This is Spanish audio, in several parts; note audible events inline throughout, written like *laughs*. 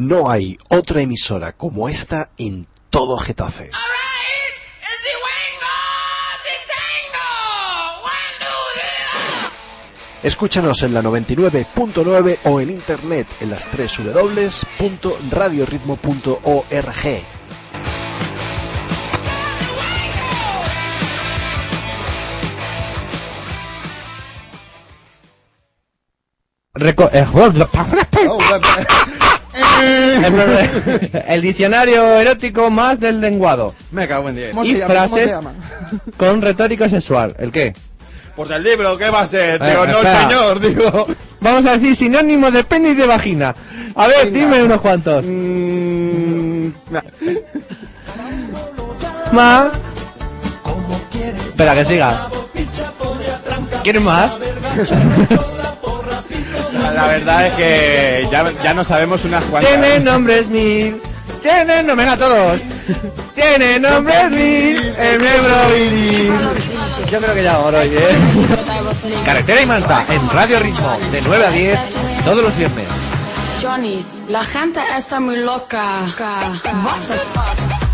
No hay otra emisora como esta en todo Getafe. Escúchanos en la 99.9 o en internet en las tres www.radioritmo.org. Reco- *laughs* *laughs* el diccionario erótico más del lenguado. Me cago en 10. ¿Cómo Y frases con retórica sexual. ¿El qué? Pues el libro, ¿qué va a ser? Eh, Digo, no, espera. señor, digo. Vamos a decir sinónimos de pene y de vagina. A ver, Venga. dime unos cuantos. Mm, nah. Ma. Espera, que siga. ¿Quieres más? La, verdad es que ya, ya no sabemos unas cuantas. Tiene nombres mil. Tiene nombres a todos. Tiene nombres mil. El miembro viril. Yo creo que ya ahora hoy, ¿eh? Carretera y Manta en Radio Ritmo de 9 a 10 todos los viernes. Johnny, la gente está muy loca. What the fuck?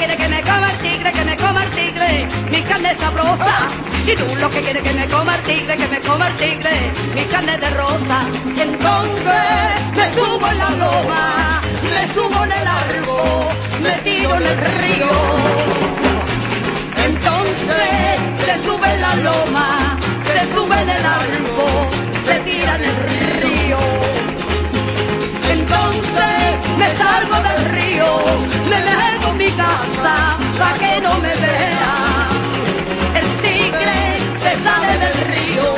Quieres es que me coma el tigre, que me coma el tigre. Mi carne es sabrosa. Si tú lo que quieres es que me coma el tigre, que me coma el tigre. Mi carne de rosa. Y entonces me subo en la loma, me subo en el árbol, me tiro en el río. Entonces se sube en la loma, se sube en el árbol, se tira en el río. Entonces me salgo del río, me en mi casa para que no me vea. El tigre se sale del río,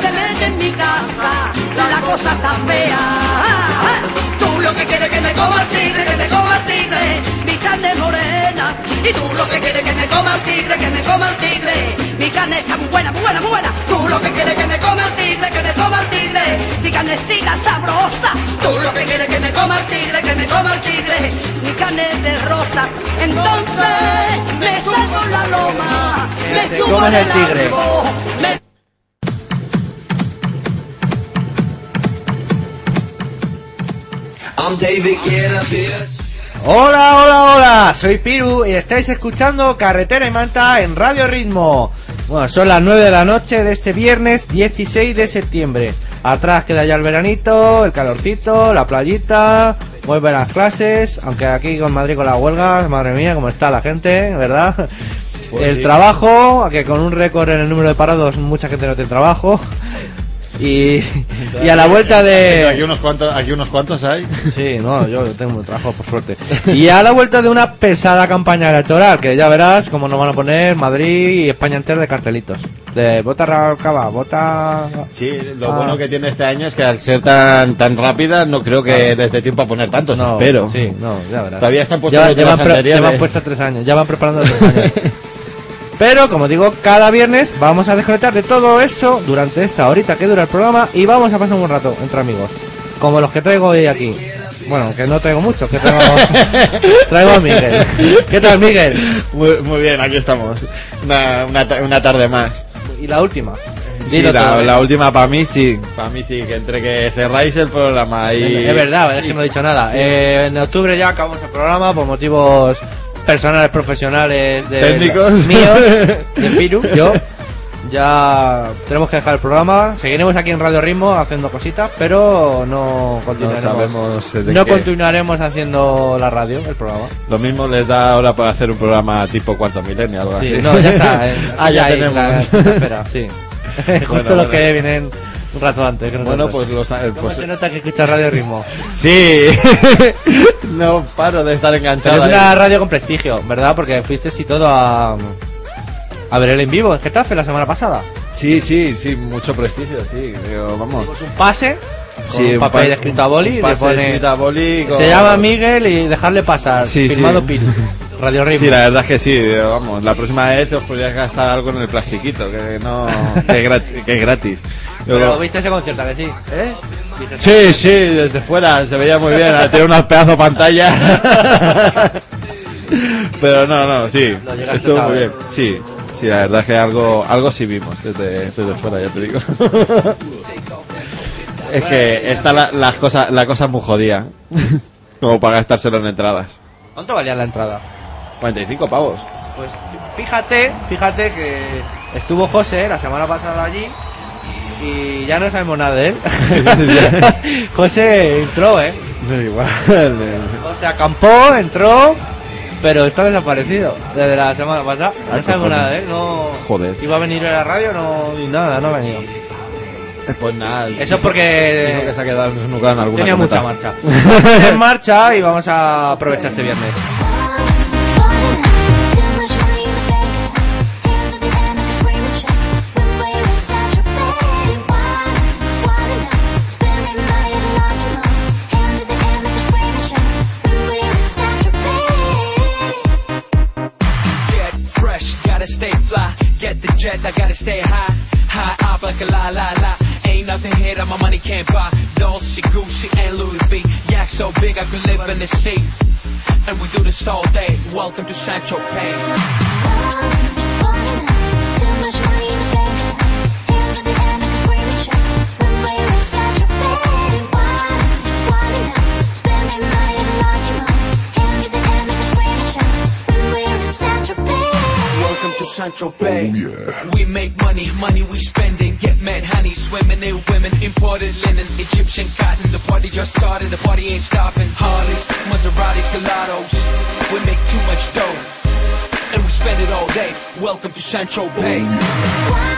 se mete en mi casa, la cosa está fea. Lo que quieres que me coma el tigre, que me coma el tigre, mi carne es morena. Y tú lo que quieres que me coma el tigre, que me coma el tigre, mi carne está muy buena, muy buena, muy buena. Tú lo que quieres que me coma el tigre, que me coma el tigre, mi carnecita sabrosa. Tú lo que quieres que me coma el tigre, que me coma el tigre, mi carne es de rosa. Entonces me salgo en la loma, me subo en el tigre. Hola, hola, hola, soy Piru y estáis escuchando Carretera y Manta en Radio Ritmo. Bueno, son las 9 de la noche de este viernes 16 de septiembre. Atrás queda ya el veranito, el calorcito, la playita, vuelven las clases, aunque aquí con Madrid con las huelgas, madre mía, cómo está la gente, ¿verdad? el sí. trabajo, que con un récord en el número de parados mucha gente no tiene trabajo. Y, y a la vuelta de... Aquí unos cuantos, aquí unos cuantos hay. Sí, no, yo tengo trabajo por suerte. Y a la vuelta de una pesada campaña electoral, que ya verás cómo nos van a poner Madrid y España entera de cartelitos. De vota Rancaba, vota... Sí, lo Ah. bueno que tiene este año es que al ser tan tan rápida no creo que les dé tiempo a poner tantos, No, espero. Sí, no, ya verás. Todavía están puestos Ya, los de ya las van pre- anteriores. ya van puestos tres años, ya van preparando tres años. *laughs* Pero, como digo, cada viernes vamos a desconectar de todo eso durante esta horita que dura el programa y vamos a pasar un buen rato entre amigos. Como los que traigo hoy aquí. Bueno, que no traigo muchos, que traigo, *laughs* traigo a Miguel. ¿Qué tal, Miguel? Muy, muy bien, aquí estamos. Una, una, ta- una tarde más. Y la última. Sí, la, la última para mí sí. Para mí sí, que entre que cerráis el programa y... Es verdad, es que no he dicho nada. Sí. Eh, en octubre ya acabamos el programa por motivos personales profesionales de Técnicos. míos, *laughs* de Piru, yo. Ya tenemos que dejar el programa. Seguiremos aquí en Radio Ritmo haciendo cositas, pero no No continuaremos. sabemos de no qué. continuaremos haciendo la radio, el programa. Lo mismo les da ahora para hacer un programa tipo Cuarto Milenio, algo Sí, así. no, ya está. eh, *laughs* ah, ya tenemos. la- espera, sí. *laughs* Justo Bueno, los bueno. que vienen un rato antes. que Bueno, pues los eh, ¿Cómo pues, se nota que escuchas Radio Ritmo? sí. *laughs* no paro de estar Pero enganchado. es ahí. una radio con prestigio, ¿verdad? Porque fuiste y todo a, a ver el en vivo en Getafe la semana pasada. Sí, sí, sí, mucho prestigio, sí. Digo, vamos. Dimos un pase con Sí, un papel escrito a boli. un le pase pone- escrito a boli con- Se llama Miguel y dejarle pasar. Sí, firmado sí. Piru. *laughs* Radio Ritmo. Sí, la verdad es que sí, vamos, la próxima vez os podrías gastar algo en el plastiquito, que no, que gratis. Que es gratis. Pero viste ese concierto, ¿a que sí? ¿Eh? ¿Viste Sí, sí, desde fuera se veía muy bien, tiene una pedazo de pantalla. *laughs* Pero no, no, sí, estuvo muy bien. Sí, sí, la verdad es que algo, algo sí vimos desde, desde fuera, ya te digo. *laughs* Es que está la, las cosas, la cosa es muy jodida. *laughs* Como para gastárselo en entradas. ¿Cuánto valía la entrada? 45 pavos. Pues fíjate, fíjate que estuvo José la semana pasada allí y ya no sabemos nada de él. *laughs* José entró, ¿eh? *laughs* Da igual. O sea, acampó, entró, pero está desaparecido desde la semana pasada. Ah, No sabemos nada de él, no... Joder. Iba a venir a la radio, no... y nada, no ha venido. Pues nada. Eso dijo porque que se ha quedado desnucado en alguna tenía mucha marcha. *laughs* en marcha y vamos a aprovechar este viernes. I gotta stay high. High up like a la la la. Ain't nothing here that my money can't buy. Dolce, Gucci, and Louis V. Yak so big I could live in the sea. And we do this all day. Welcome to Sancho Pay. Sancho Bay. Oh, we make money, money we spending. Get mad honey, swimming in women. Imported linen, Egyptian cotton. The party just started, the party ain't stopping. Harleys, Maseratis, Gelatos. We make too much dough. And we spend it all day. Welcome to Sancho Bay. Oh, Come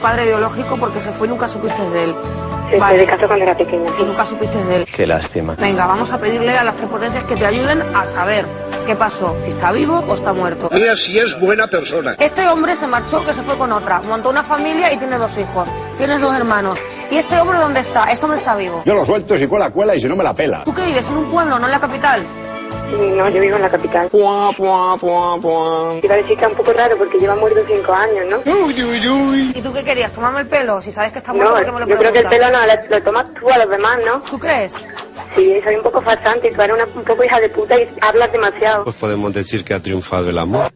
padre biológico porque se fue y nunca supiste de él. Se Vale. casa cuando era pequeña. Y nunca supiste de él. Qué lástima. Venga, vamos a pedirle a las prepotencias que te ayuden a saber qué pasó, si está vivo o está muerto. Mira si es buena persona. Este hombre se marchó, que se fue con otra, montó una familia y tiene dos hijos. Tienes dos hermanos. ¿Y este hombre dónde está? Este hombre está vivo. Yo lo suelto si cuela, cuela y si no me la pela. ¿Tú qué vives? ¿En un pueblo, no en la capital? No, yo vivo en la capital. Iba a decir que es un poco raro porque lleva muerto cinco años, ¿no? ¿Y tú qué querías? ¿Tomarme el pelo? Si sabes que está muerto, No, ¿por qué me lo yo creo que el pelo no, lo, lo tomas tú a los demás, ¿no? ¿Tú crees? Sí, soy un poco farsante y tú eres una, un poco hija de puta y hablas demasiado. Pues podemos decir que ha triunfado el amor.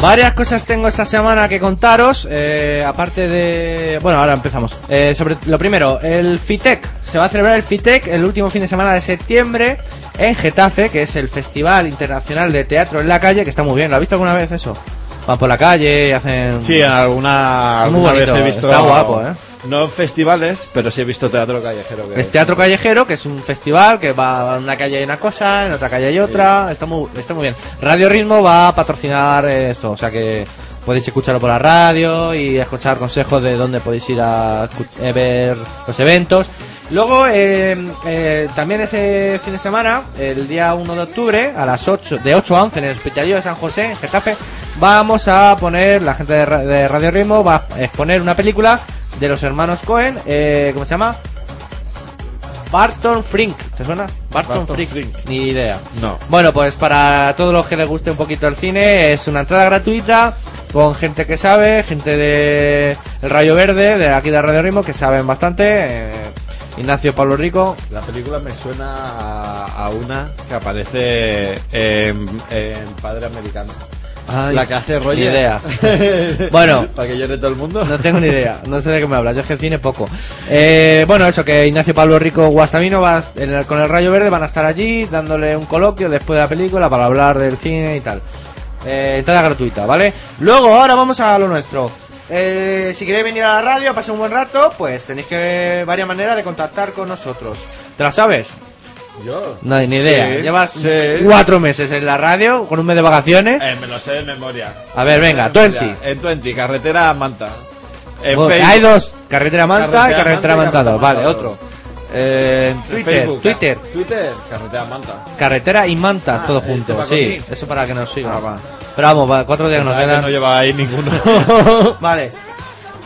Varias cosas tengo esta semana que contaros, eh, aparte de... Bueno, ahora empezamos. Eh, sobre lo primero, el FITEC. Se va a celebrar el FITEC el último fin de semana de septiembre en Getafe, que es el Festival Internacional de Teatro en la Calle, que está muy bien. ¿Lo has visto alguna vez eso? Van por la calle y hacen... Sí, en alguna, Muy alguna bonito, vez he visto. está guapo, ¿eh? No en festivales, pero sí he visto teatro callejero. Que Es teatro callejero, que es un festival que va en una calle hay una cosa, en otra calle hay otra. Está muy, está muy bien. Radio Ritmo va a patrocinar esto, o sea que podéis escucharlo por la radio y escuchar consejos de dónde podéis ir a eh, ver los eventos. Luego, eh, eh, también ese fin de semana, el día 1 de octubre, a las 8, de 8 a 11 en el Hospitalillo de San José, en Getafe, vamos a poner, la gente de, Ra- de Radio Ritmo va a exponer una película de los hermanos Cohen, eh, ¿cómo se llama? Barton Frink, ¿te suena? Barton, Barton Frink. Frink. Ni idea. No. Bueno, pues para todos los que les guste un poquito el cine, es una entrada gratuita con gente que sabe, gente de El Rayo Verde, de aquí de Radio Ritmo, que saben bastante. eh, Ignacio Pablo Rico. La película me suena a, a una que aparece en, en Padre Americano. Ay, la que hace ni Roger. idea. *laughs* Bueno. Para que llore todo el mundo. No tengo ni idea, no sé de qué me hablas, yo es que el cine poco. *laughs* Eh, bueno, eso, que Ignacio Pablo Rico Guastamino va, en el- con el Rayo Verde van a estar allí dándole un coloquio después de la película para hablar del cine y tal. Eh, entrada gratuita, ¿vale? Luego, ahora vamos a lo nuestro. Eh, si queréis venir a la radio, pasar un buen rato, pues tenéis que varias maneras de contactar con nosotros. ¿Te la sabes? Yo. No, ni idea. Sí, Llevas sí. cuatro meses en la radio con un mes de vacaciones. Eh, me lo sé de memoria. A ver, venga, Me lo sé de 20. memoria. En 20, carretera Manta. En Facebook. hay dos, carretera Manta y Carretera carretera Manta y Mantado. Carretera Vale, otro. Eh, Twitter, Facebook. Twitter. Twitter, carretera Manta. Carretera y mantas, Ah, todo junto. Sí, eso para que nos sigan. Ah. Pero vamos, va, cuatro días nos quedan. no lleva ahí ninguno. *laughs* vale.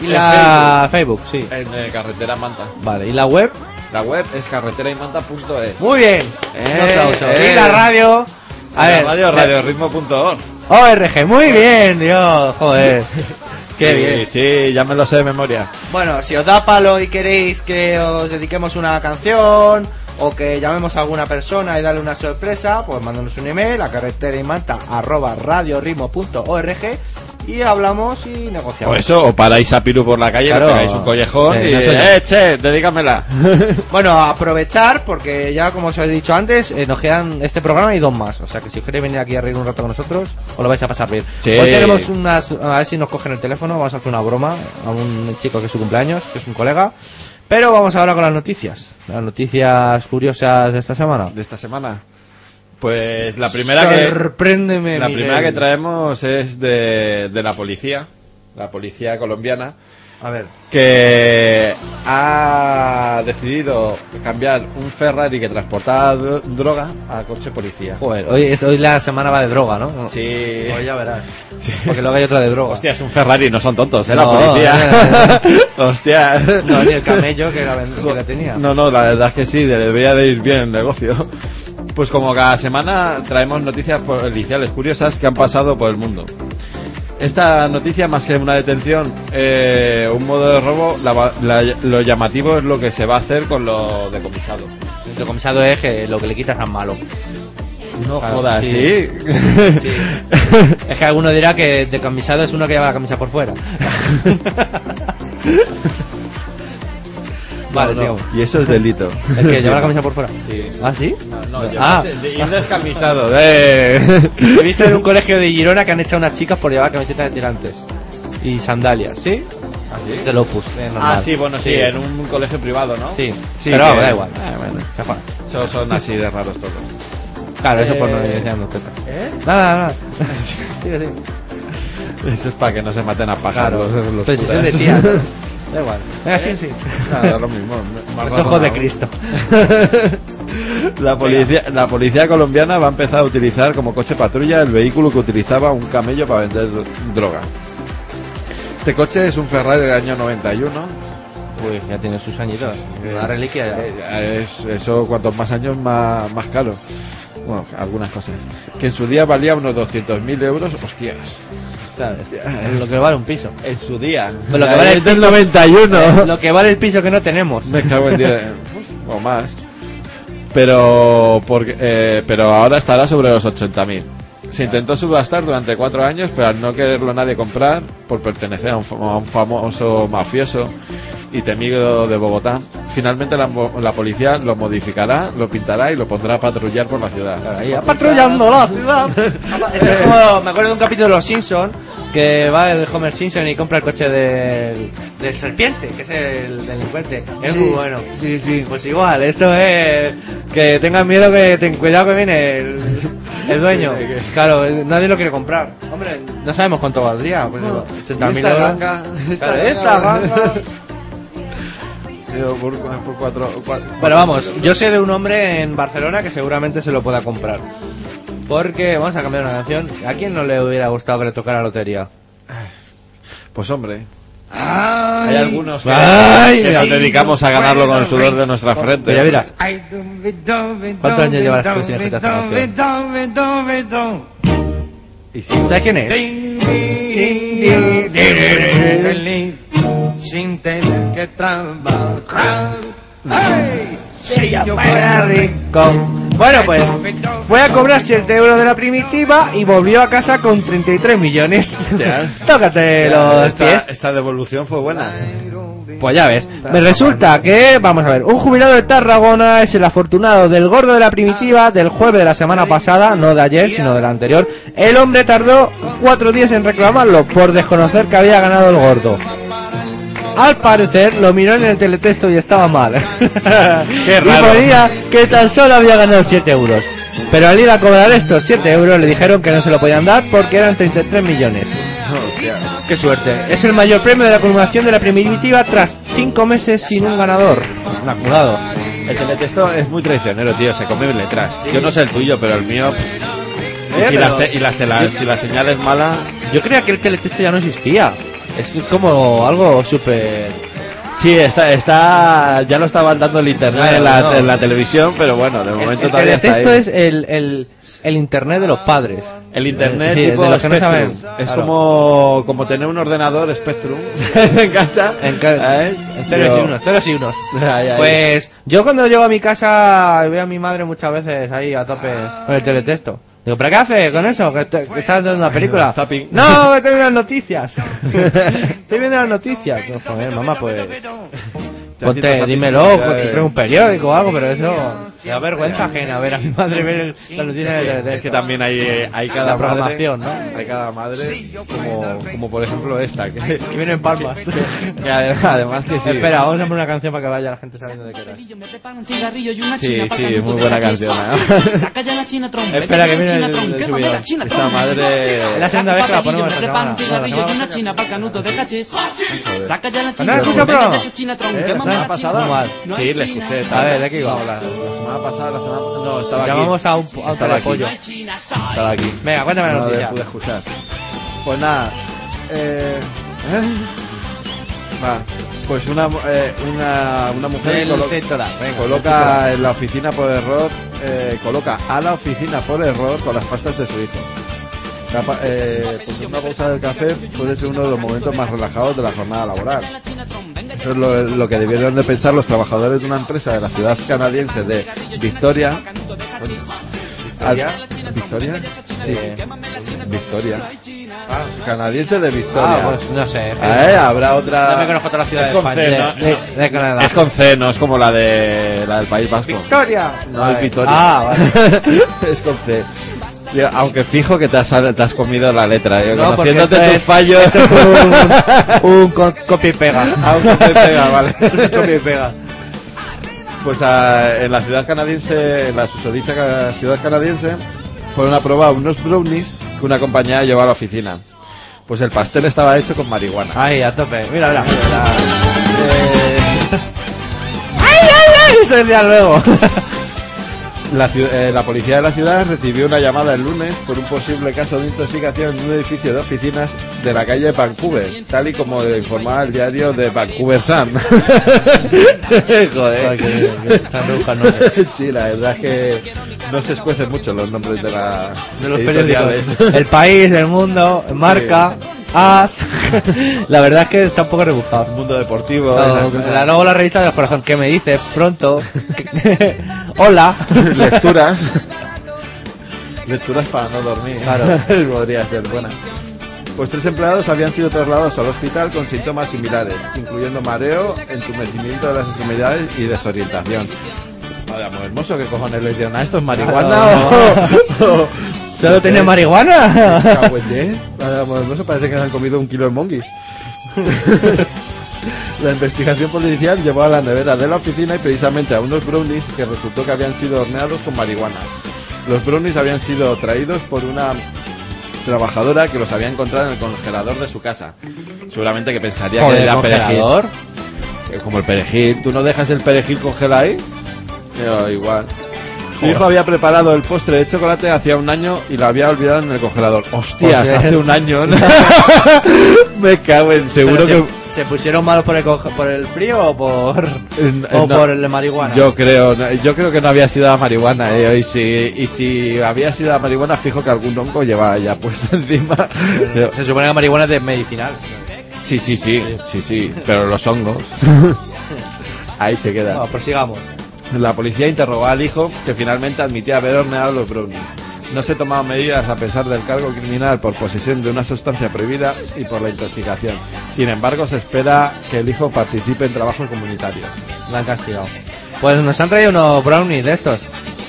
Y En la Facebook, sí. En eh, carretera Manta. Vale, y la web. La web es carreteraymanta.es. Muy bien. Eh, eh. Y la radio. A ver, radio, radioritmo.org. ORG, muy bien, Dios, joder. *laughs* *laughs* Qué sí, bien. Sí, ya me lo sé de memoria. Bueno, si os da palo y queréis que os dediquemos una canción o que llamemos a alguna persona y darle una sorpresa, pues mándanos un email a carretera y manta arroba radioritmo.org y hablamos y O negociamos. eso, o paráis a Piru por la calle, Claro. le pegáis un collejón Sí, y no eh, che, dedícamela. *laughs* *laughs* Bueno, aprovechar porque ya como os he dicho antes, eh, nos quedan este programa y dos más. O sea que si os queréis venir aquí a reír un rato con nosotros, os lo vais a pasar bien. Sí. Hoy tenemos unas, a ver si nos cogen el teléfono, vamos a hacer una broma a un chico que es su cumpleaños, que es un colega. Pero vamos ahora con las noticias. Las noticias curiosas de esta semana. De esta semana. Pues la primera que la Miguel. primera que traemos es de, de la policía, la policía colombiana, A ver. que ha decidido cambiar un Ferrari que transportaba dro- droga a coche policía. Joder, hoy, es- hoy la semana va de droga, ¿no? Sí. Hoy ya verás. Porque luego hay otra de droga. Hostia, es un Ferrari, no son tontos, ¿eh? La No, policía. *laughs* Hostia. No, ni el camello que la, que la tenía. No, no, la verdad es que sí, debería de ir bien el negocio. Pues como cada semana traemos noticias policiales curiosas que han pasado por el mundo. Esta noticia, más que una detención, eh, un modo de robo, la la- lo llamativo es lo que se va a hacer con lo decomisado. El decomisado es que lo que le quitas es malo. No Claro, jodas, sí. ¿sí? Sí. Es que alguno dirá que decomisado es uno que lleva la camisa por fuera. *laughs* vale, No, no. Y eso es delito. *laughs* ¿El que lleva la camisa por fuera? Sí. ¿Ah, sí? No, ah, el de ir descamisado. eh. *laughs* he visto en un colegio de Girona que han echado unas chicas por llevar camisetas de tirantes y sandalias, ¿sí? ¿Ah, sí? Eh. Ah, sí, bueno, sí, en un colegio privado, ¿no? Sí, Sí, pero que- da igual. Ah, bueno. Son, son así de raros todos. Claro, eso por no Eh, ir enseñando tetas. ¿Eh? Nada, nada. *laughs* Sigue, sigue. Eso es para que no se maten a pájaros. Claro, los pero si son curas. de tías. Da igual. Venga, sí, sí. Nada, lo mismo. más Los ojos de. Cristo. *laughs* La policía, la policía colombiana va a empezar a utilizar como coche patrulla el vehículo que utilizaba un camello para vender dro- droga. Este coche es un Ferrari del año 91. Pues ya tiene sus añitos. Una reliquia ya. Eh, es- eso, cuantos más años, más, más caro. Bueno, algunas cosas. Que en su día valía unos 200.000 euros. Hostias. Está, *laughs* es lo que vale un piso. En su día. Lo que vale el piso- 91. Eh, *laughs* Lo que vale el piso que no tenemos. Me cago en diez. *laughs* o más. Pero porque, eh, pero ahora estará sobre los 80.000. Se intentó subastar durante cuatro años, pero al no quererlo nadie comprar, por pertenecer a un, a un famoso mafioso y temido de Bogotá, finalmente la, mo- la policía lo modificará, lo pintará y lo pondrá a patrullar por la ciudad. Ahí, patrullando la ciudad. *laughs* Esto es como, me acuerdo de un capítulo de Los Simpsons que va el Homer Simpson y compra el coche del, del serpiente, que es el delincuente. Es Sí, muy bueno. Sí, sí. Pues igual, esto es que tengan miedo que ten cuidado que viene el, el dueño. *laughs* Claro, eh, nadie lo quiere comprar. Hombre, no sabemos cuánto valdría. Pues, 80.000 esta euros. ganga, *laughs* esta Claro, ganga. esta ganga. Digo, por, por cuatro, cua- Bueno, vamos, yo sé de un hombre en Barcelona que seguramente se lo pueda comprar. Porque, vamos a cambiar una canción. ¿A quién no le hubiera gustado que le tocara la lotería? Pues hombre. Hay algunos que, Ay, que mira. nos dedicamos a ganarlo con el sudor de nuestra frente. Mira, mira. ¿Cuántos años llevas tú sin escuchar esta canción? Y sí, ¿Sabes quién es? Sin tener que trabajar. Se llama rico. Bueno, pues fue a cobrar 7 euros de la primitiva y volvió a casa con 33 millones. Ya. *laughs* Tócate los esta, pies. esta devolución fue buena. Pues ya ves. Me resulta que, vamos a ver, un jubilado de Tarragona es el afortunado del gordo de la primitiva del jueves de la semana pasada, no de ayer, sino de la anterior. El hombre tardó cuatro días en reclamarlo por desconocer que había ganado el gordo. Al parecer lo miró en el teletexto y estaba mal. *laughs* Qué Y raro. ponía que tan solo había ganado 7 euros. Pero al ir a cobrar estos 7 euros le dijeron que no se lo podían dar porque eran 33 millones. Qué suerte. Es el mayor premio de la acumulación de la primitiva tras 5 meses sin un ganador. Un acumulado. El teletexto es muy traicionero, tío. Se come letras. Yo no sé el tuyo, pero el mío. pff, y Eh, si, pero- la, se- y la, se- la- si la señal es mala. Yo creía que el teletexto ya no existía. Es como algo súper... Sí, está, está, ya lo estaban dando el internet Claro, en, la, no. en la televisión, pero bueno, de El, momento el todavía está ahí. es el, el, el internet de los padres. El internet Sí, tipo de los que no saben. Es Claro. como, como tener un ordenador Spectrum *laughs* en casa. En, ca- ¿sabes? en ceros Yo- y unos, ceros y unos. *laughs* Ay, ay. Pues yo cuando llego a mi casa veo a mi madre muchas veces ahí a tope con el teletexto. Digo, ¿pero qué hace con eso? ¿Que, te- que estás viendo una película? Zapping. No, *laughs* estoy viendo las noticias. *laughs* estoy viendo las noticias. No, joder, mamá, pues... Ponte, dímelo, pues, eh. un periódico o algo, pero eso... Me da vergüenza ajena ver a mi madre ver noticias del teletexto. Es que también hay, hay cada La madre, programación, ¿no? hay cada madre como, como por ejemplo esta que, Que viene en palmas. que *laughs* además, además que sí Espera, vamos a poner una canción para que vaya la gente sabiendo de qué era. Sí, sí, muy de buena canción, ¿eh? Saca ya la china tron. *laughs* Espera, que vete viene china el- el la segunda vez que la ponemos esta semana. de la ¿No la de ¿Eh? ¿La mamera semana pasada? No Sí, la escuché. A ver, ¿de qué iba? No, la, la semana pasada, la semana no, estaba aquí. Llamamos a un, a Estaba aquí. pollo. Estaba aquí. Venga, cuéntame la No noticia. pude escuchar. Pues nada. Eh, ¿eh? Va. Pues una, eh, una, una mujer colo- venga, coloca en la oficina por error, eh, coloca a la oficina por error con las pastas de su hijo. Capa- eh, porque una pausa del café puede ser uno de los momentos más relajados de la jornada laboral. Eso es lo, lo que debieron de pensar los trabajadores de una empresa de la ciudad canadiense de Victoria. ¿Victoria? Sí. Victoria. Canadiense de Victoria. Ah, pues no sé. Eh, habrá otra. No me conozco otra ciudad Es de con España, C, ¿no? de- de Canadá. Es con C, no es como la de la del País Vasco. Victoria. No es Victoria. Ah, vale. *laughs* es con C. Yo, Aunque fijo que te has, te has comido la letra, yo, No, conociéndote tus es- fallos. Esto es un, un co- copia y pega. Ah, un copia y pega, vale. Esto es copia y pega. Pues en la ciudad canadiense, en la susodicha ciudad canadiense, fueron a probar unos brownies que una compañía llevó a la oficina. Pues el pastel estaba hecho con marihuana. Ahí, a tope. Mira, mira. mira. Eh, *laughs* ¡Ay, ay, ay! Eso luego. *laughs* La, eh, la policía de la ciudad recibió una llamada el lunes por un posible caso de intoxicación en un edificio de oficinas de la calle Vancouver, tal y como informaba el diario de Vancouver Sun. *laughs* Joder. *laughs* Sí, la verdad es que no se escuecen mucho los nombres de, la, de los periódicos. El país, el mundo, marca, as. *laughs* La verdad es que está un poco rebuscado. Mundo deportivo. No, la, luego la revista de los corazones. ¿Qué me dices? Pronto. *laughs* Hola. *laughs* Lecturas. Lecturas para no dormir. Claro. Podría ser buena. Pues tres empleados habían sido trasladados al hospital con síntomas similares, incluyendo mareo, entumecimiento de las extremidades y desorientación. Vaya, muy hermoso, ¿qué cojones le dieron a esto? ¿Es marihuana Claro. o...? ¿Solo no sé. tenía marihuana? Muy hermoso, parece que han comido un kilo de monguis. *laughs* La investigación policial llevó a la nevera de la oficina y precisamente a unos brownies que resultó que habían sido horneados con marihuana. Los brownies habían sido traídos por una trabajadora que los había encontrado en el congelador de su casa. Seguramente que pensaría que era perejil. Eh, Como el perejil. ¿Tú no dejas el perejil congelado ahí? Yo, igual. Su hijo había preparado el postre de chocolate hacía un año y lo había olvidado en el congelador. ¡Hostias! Hace un año. ¿no? *laughs* Me cago en seguro Pero que... se, ¿Se pusieron malos por el, por el frío o por, *laughs* o no, por el de marihuana? Yo creo, no, yo creo que no había sido la marihuana, eh, y si, y si había sido la marihuana, fijo que algún hongo llevaba ya puesto *laughs* encima. Se supone que la marihuana es de medicinal. Sí, sí, sí, sí, sí, pero los hongos. Ahí se queda. Bueno, prosigamos. La policía interrogó al hijo, que finalmente admitía haber horneado los brownies. No se tomaban medidas a pesar del cargo criminal por posesión de una sustancia prohibida y por la intoxicación. Sin embargo, se espera que el hijo participe en trabajos comunitarios. La han castigado. Pues nos han traído unos brownies de estos.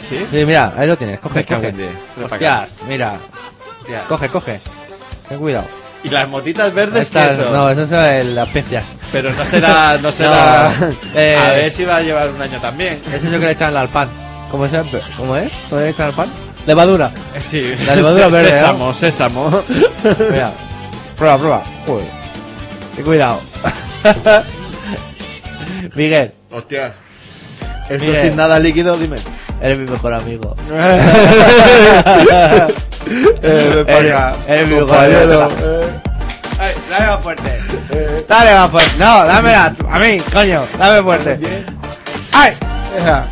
¿Sí? mira, ahí lo tienes. Coge, coge. Hostias, mira. Coge, coge. Ten cuidado. ¿Y las motitas verdes Estas- qué son? No, esas son las especias. Pero no será, no *laughs* será. No, eh, a ver si va a llevar un año también. Eso es lo que le echan al pan. ¿Cómo es? ¿Cómo es? ¿Cómo le echan al pan? Levadura. Sí. La levadura *laughs* verde, ¿no? Sésamo, sésamo. Mira. Prueba, prueba. Ten cuidado. *laughs* Miguel, Hostia. Esto Miguel. sin nada líquido, dime. eres mi mejor amigo. Eh, ven para acá, mi mejor compañero. Eh, Ay, dame más fuerte. Dale más fuerte. No, dame a, a mí, coño. Dame fuerte. ¡Ay! deja.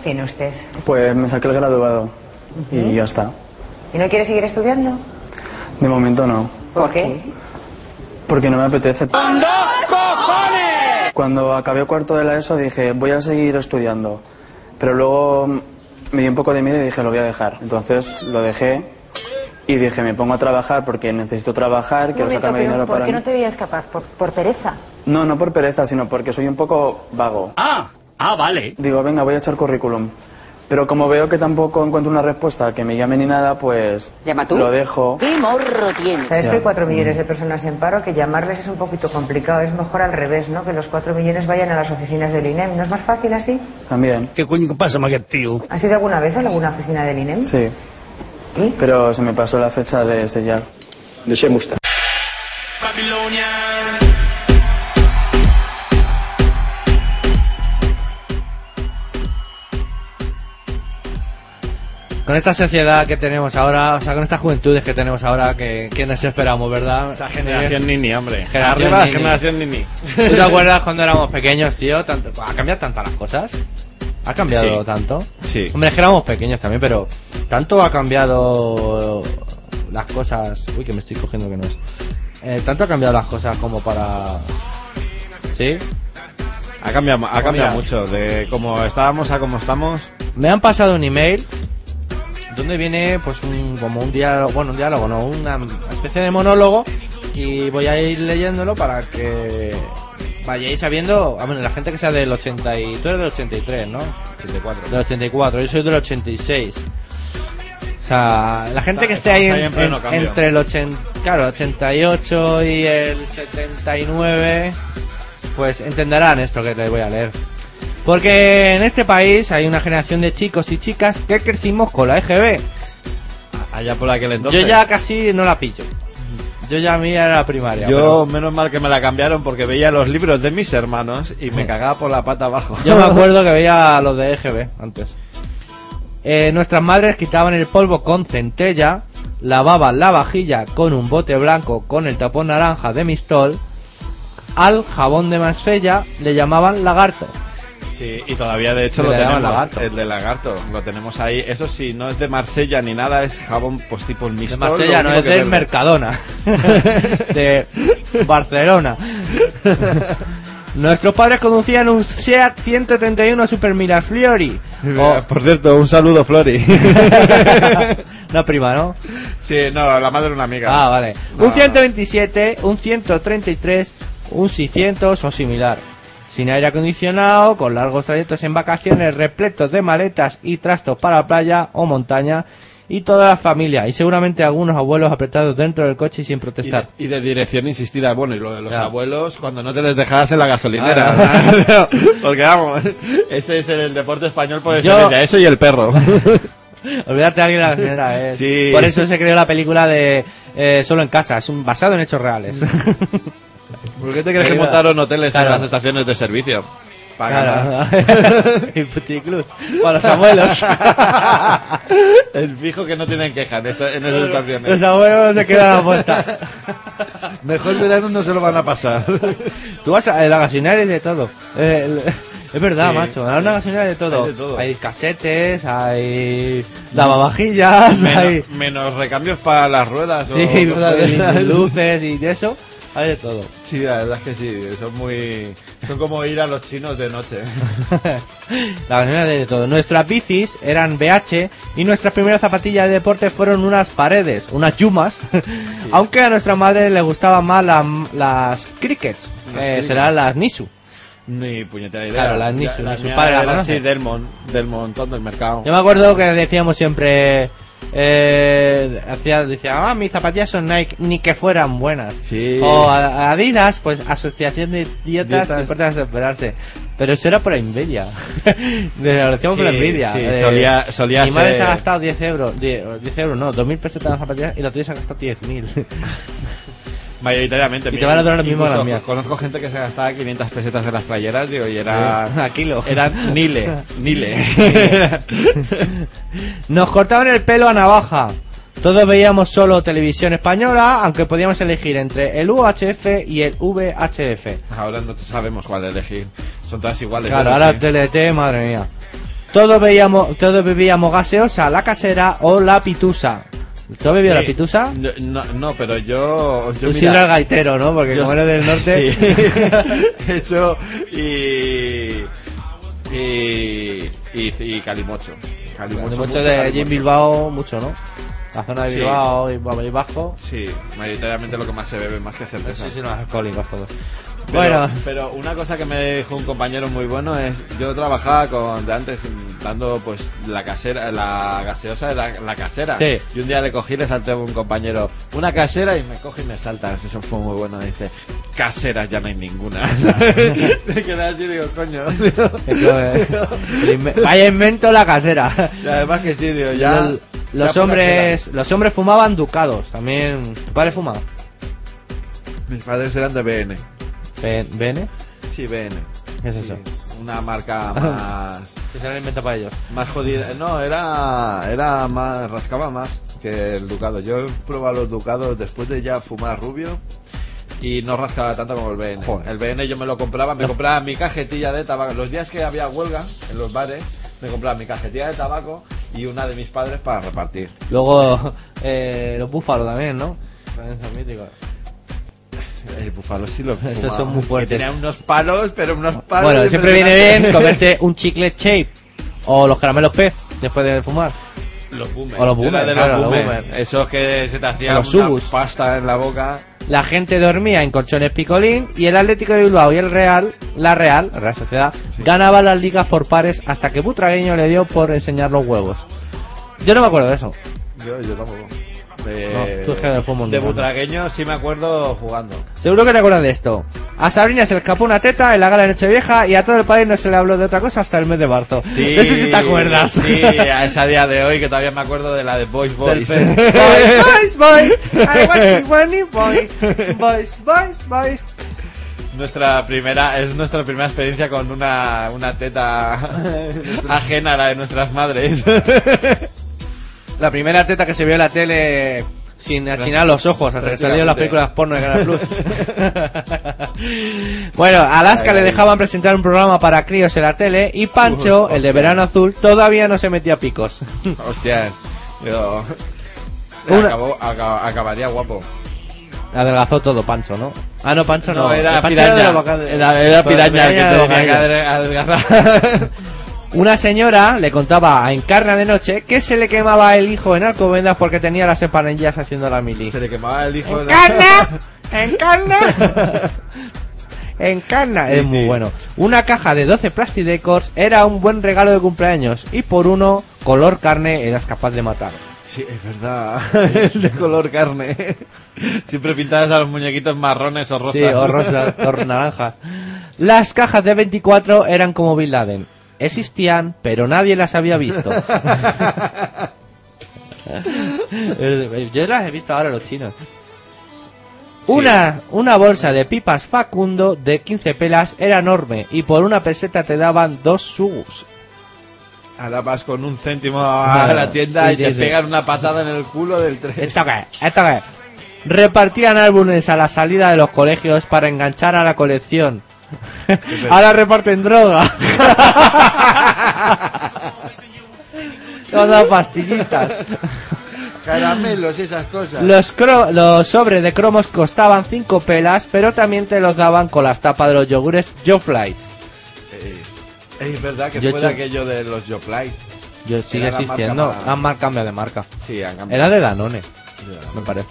¿Qué tiene usted? Pues me saqué el graduado y ya está. ¿Y no quiere seguir estudiando? De momento no, ¿Por qué? porque no me apetece. Cuando acabé cuarto de la ESO dije, voy a seguir estudiando. Pero luego me dio un poco de miedo y dije, lo voy a dejar. Entonces lo dejé y dije, me pongo a trabajar porque necesito trabajar, quiero momento, sacarme pero dinero ¿Por para qué mí. no te veías capaz? ¿Por, por pereza? No, no por pereza, sino porque soy un poco vago. Ah, ah, vale. Digo, venga, voy a echar currículum. Pero como veo que tampoco encuentro una respuesta que me llame ni nada, pues ¿Llama tú? lo dejo. ¿Qué morro tiene? Sabes Ya. que hay cuatro millones de personas en paro, que llamarles es un poquito complicado. Es mejor al revés, ¿no? Que los cuatro millones vayan a las oficinas del INEM. ¿No es más fácil así? También. ¿Qué coño pasa, tío? ¿Has ido alguna vez a alguna oficina del INEM? Sí. Pero se me pasó la fecha de sellar. Deixem-ho estar. Con esta sociedad que tenemos ahora, o sea, con estas juventudes que tenemos ahora, que, nos esperamos, ¿verdad? Esa generación Nini, hombre. Generación Arriba Nini. generación Nini. ¿Tú te acuerdas cuando éramos pequeños, tío? Tanto- ¿Ha cambiado tanto las cosas? ¿Ha cambiado Sí. tanto? Sí. Hombre, es que éramos pequeños también, pero tanto ha cambiado las cosas... Uy, que me estoy cogiendo que no es. Eh, tanto ha cambiado las cosas como para... ¿Sí? Ha cambiado, ha Pues cambiado mira. mucho. De cómo estábamos a cómo estamos. Me han pasado un email donde viene pues un, como un diálogo, bueno, un diálogo, no, una especie de monólogo y voy a ir leyéndolo para que vayáis sabiendo, a ver, la gente que sea del 80 y tú eres del 83, ¿no? 84. Del 84, yo soy del 86. O sea, la gente que esté ahí, Estamos ahí en- en pleno en- entre el 80, claro, 88 y el 79, pues entenderán esto que les voy a leer. Porque en este país hay una generación de chicos y chicas que crecimos con la EGB. Allá por aquel entonces. Yo ya casi no la pillo. Yo ya a mí era la primaria. Yo, menos mal que me la cambiaron porque veía los libros de mis hermanos y me cagaba por la pata abajo. yo me *laughs* acuerdo que veía los de EGB antes. Eh, nuestras madres quitaban el polvo con centella, lavaban la vajilla con un bote blanco con el tapón naranja de Mistol, al jabón de Marsella le llamaban lagarto. Sí, y todavía de hecho lo tenemos, lagarto. el de lagarto, lo tenemos ahí. Eso sí, no es de Marsella ni nada, es jabón pues tipo el De Mistol. Marsella, no es del verde. Mercadona. *laughs* de Barcelona. *laughs* Nuestros padres conducían un Seat 131 Super Miraflori. O- Por cierto, un saludo, Flori. *laughs* Una prima, ¿no? sí, no, la madre de una amiga. Ah, vale. No, un 127, un 133, un 600 o similar. Sin aire acondicionado, con largos trayectos en vacaciones, repletos de maletas y trastos para playa o montaña, y toda la familia, y seguramente algunos abuelos apretados dentro del coche y sin Y de, protestar. y de dirección insistida, bueno, y lo de los abuelos cuando no te les dejabas en la gasolinera. Ah, *laughs* Porque vamos, ese es el deporte español por Yo- excelencia, eso y el perro. *laughs* Olvidarte de alguien la gasolinera, eh. Sí. Por eso se creó la película de eh, Solo en casa, es un basado en hechos reales. *laughs* ¿Por qué te crees que montaron hoteles Claro. en las estaciones de servicio? Para *laughs* y puticlus. Para los abuelos. *laughs* El fijo que no tienen queja en, esa- en esas estaciones. Los abuelos se quedan a posta. *laughs* Mejor verano no se lo van a pasar. Tú vas a la gasolinera y de todo. Eh, el- es verdad, Sí. macho. En una gasolinera hay de todo. Hay de todo. Hay casetes, hay lavavajillas, hay... Menos, menos recambios para las ruedas. o Sí, cosas de esas. luces y de eso. Hay de todo. Sí, la verdad es que sí, son muy... Son como ir a los chinos de noche. *laughs* La gasolina de todo. Nuestras bicis eran BH y nuestras primeras zapatillas de deporte fueron unas paredes, unas yumas. *laughs* Aunque a nuestra madre le gustaban más la- las crickets, Las eh, serán las Nisu. Ni puñetera idea. Claro, las Nisu, la mía padre conoce. del, mon- del montón del mercado. Yo me acuerdo que decíamos siempre, eh, hacía, decía, ah, mis zapatillas son Nike, ni que fueran buenas. Sí. O a- Adidas, pues asociación de idiotas, Idiotas. dispuestas a esperarse. Pero eso era por envidia. *laughs* De lo decíamos por Sí, envidia. sí, Eh, solía- solía Mi madre ser- se ha gastado 10 euros, 10, 10 euros no, 2.000 pesetas en las zapatillas y la tuya se ha gastado 10.000. *laughs* Mayoritariamente. Y te van a lo mismo que las mías. Conozco gente que se gastaba 500 pesetas en las playeras, digo, y era... *laughs* A kilo. Era Nile, *laughs* Nile. *laughs* Nos cortaban el pelo a navaja. Todos veíamos solo televisión española, aunque podíamos elegir entre el UHF y el VHF. Ahora no sabemos cuál elegir. Son todas iguales. Claro, eso ahora sí. TLT, madre mía. Todos veíamos, todos bebíamos gaseosa, la casera o la pitusa. ¿Tú has bebido Sí. la pitusa? Yo- No, no, pero yo... yo Tú sí gaitero, ¿no? Porque yo- como eres del norte... Sí. *laughs* *laughs* Eso y... Y... Y, y calimocho. Calimocho, mucho mucho de allí en calimocho. Bilbao, mucho, ¿no? La zona de Sí. Bilbao y País Bajo. Sí, mayoritariamente lo que más se bebe, más que cerveza. Sí, sí, los alcohólicos todos. Pero, Bueno, pero una cosa que me dijo un compañero muy bueno es, yo trabajaba con de antes dando pues la casera, la gaseosa de la, la casera. Sí. Y un día le cogí y le salté a un compañero una casera y me coge y me salta. Eso fue muy bueno. Dice, caseras ya no hay ninguna. *laughs* me quedé así y digo, coño. inve- vaya invento la casera. y además que sí, digo, ya. Los- los ya por hombres, los hombres fumaban ducados. También, ¿tu padre fumaba? Mis padres eran de BN. ¿Bene? Sí, BN. ¿Qué es eso? Una marca *laughs* más... Que se lo inventa para ellos. Más jodida. No, era, era más, rascaba más que el ducado. Yo he probado los ducados después de ya fumar rubio y no rascaba tanto como el BN. El BN yo me lo compraba, me compraba mi cajetilla de tabaco. Los días que había huelga en los bares, me compraba mi cajetilla de tabaco y una de mis padres para repartir. Luego, *laughs* eh, los búfalos también, ¿no? También son míticos. El búfalo sí lo Esos fumaba. son muy fuertes. Tenía unos palos, pero unos palos. Bueno, siempre viene bien *laughs* comerte un chicle shape o los caramelos pez después de fumar. Los boomers. O los boomers, de claro, los los boomers. boomers. Esos que se te hacían Los una subus. pasta en la boca. La gente dormía en colchones picolín y el Atlético de Bilbao y el Real, la Real, la Real Sociedad, ganaba las ligas por pares hasta que Butragueño le dio por enseñar los huevos. Yo no me acuerdo de eso. Yo, yo tampoco. De, No, tú fútbol de butragueño sí me acuerdo jugando. Seguro que te acuerdas de esto. A Sabrina se le escapó una teta en la gala de Nochevieja y a todo el país no se le habló de otra cosa hasta el mes de marzo. Sí, No sé si te acuerdas. Sí, a esa día de hoy que todavía me acuerdo de la de Boys Boys. *laughs* Boys, boys, boys, I want boy. Boys, boys, boys. Nuestra primera, es nuestra primera experiencia con una, una teta *laughs* ajena a la de nuestras madres. *laughs* La primera teta que se vio en la tele sin achinar los ojos hasta que salieron las películas porno de Canal Plus. *laughs* bueno, Alaska le dejaban presentar un programa para críos en la tele y Pancho, el de verano azul, todavía no se metía picos. Hostia, yo... *laughs* Acabó- acabaría guapo. Adelgazó todo Pancho, ¿no? Ah, no, Pancho no. No, era Pancho piraña. de la boca de- Era, era piraña el que tenía que adelgazar. *laughs* Una señora le contaba a Encarna de noche que se le quemaba el hijo en Alcobendas porque tenía las empanillas haciendo la mili. Se le quemaba el hijo de la... ¡Encarna! ¡Encarna! *laughs* Encarna, Sí, es muy sí. bueno. Una caja de 12 Plastidecors era un buen regalo de cumpleaños y por uno, color carne, eras capaz de matar. Sí, es verdad. *laughs* El de color carne. Siempre pintadas a los muñequitos marrones o rosas. Sí, o rosa, o naranja. *laughs* Las cajas de 24 eran como Bin Laden. Existían, pero nadie las había visto. *laughs* *laughs* Yo las he visto ahora los chinos. Una, una bolsa de pipas Facundo de 15 pelas era enorme y por una peseta te daban dos sugus. Ahora vas con un céntimo a la tienda y y te dice- pegan una patada en el culo del tren. ¿Esto qué? ¿Esto qué? Repartían álbumes a la salida de los colegios para enganchar a la colección. *laughs* Ahora reparten droga. Todas pastillitas. *laughs* Caramelos y esas cosas. Los, cro- los sobres de cromos costaban 5 pelas, pero también te los daban con las tapas de los yogures Jofly. Eh, es verdad que Yo fue hecho- aquello de los Joplay. Yo sigue existiendo. más- Han mar- cambiado de marca. Sí, han cambiado. Era de Danone, me parece.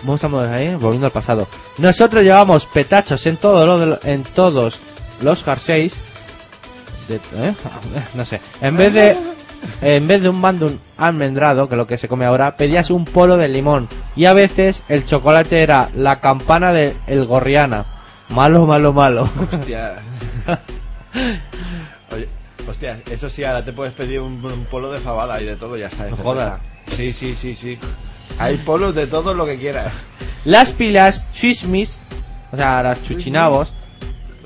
¿Cómo estamos ahí? Volviendo al pasado. Nosotros llevamos petachos en, todo lo de lo- en todos los jerseys. De, ¿eh? *laughs* No sé. En vez de en vez de un bandun almendrado, que es lo que se come ahora, pedías un polo de limón. Y a veces el chocolate era la campana de el gorriana. Malo, malo, malo. *laughs* Hostia. *laughs* Oye, hostia, eso sí, ahora te puedes pedir un, un polo de fabada y de todo, ya está. No jodas. Sí, sí, sí, sí. Hay polos de todo lo que quieras. Las pilas Swismis, o sea, las chuchinabos,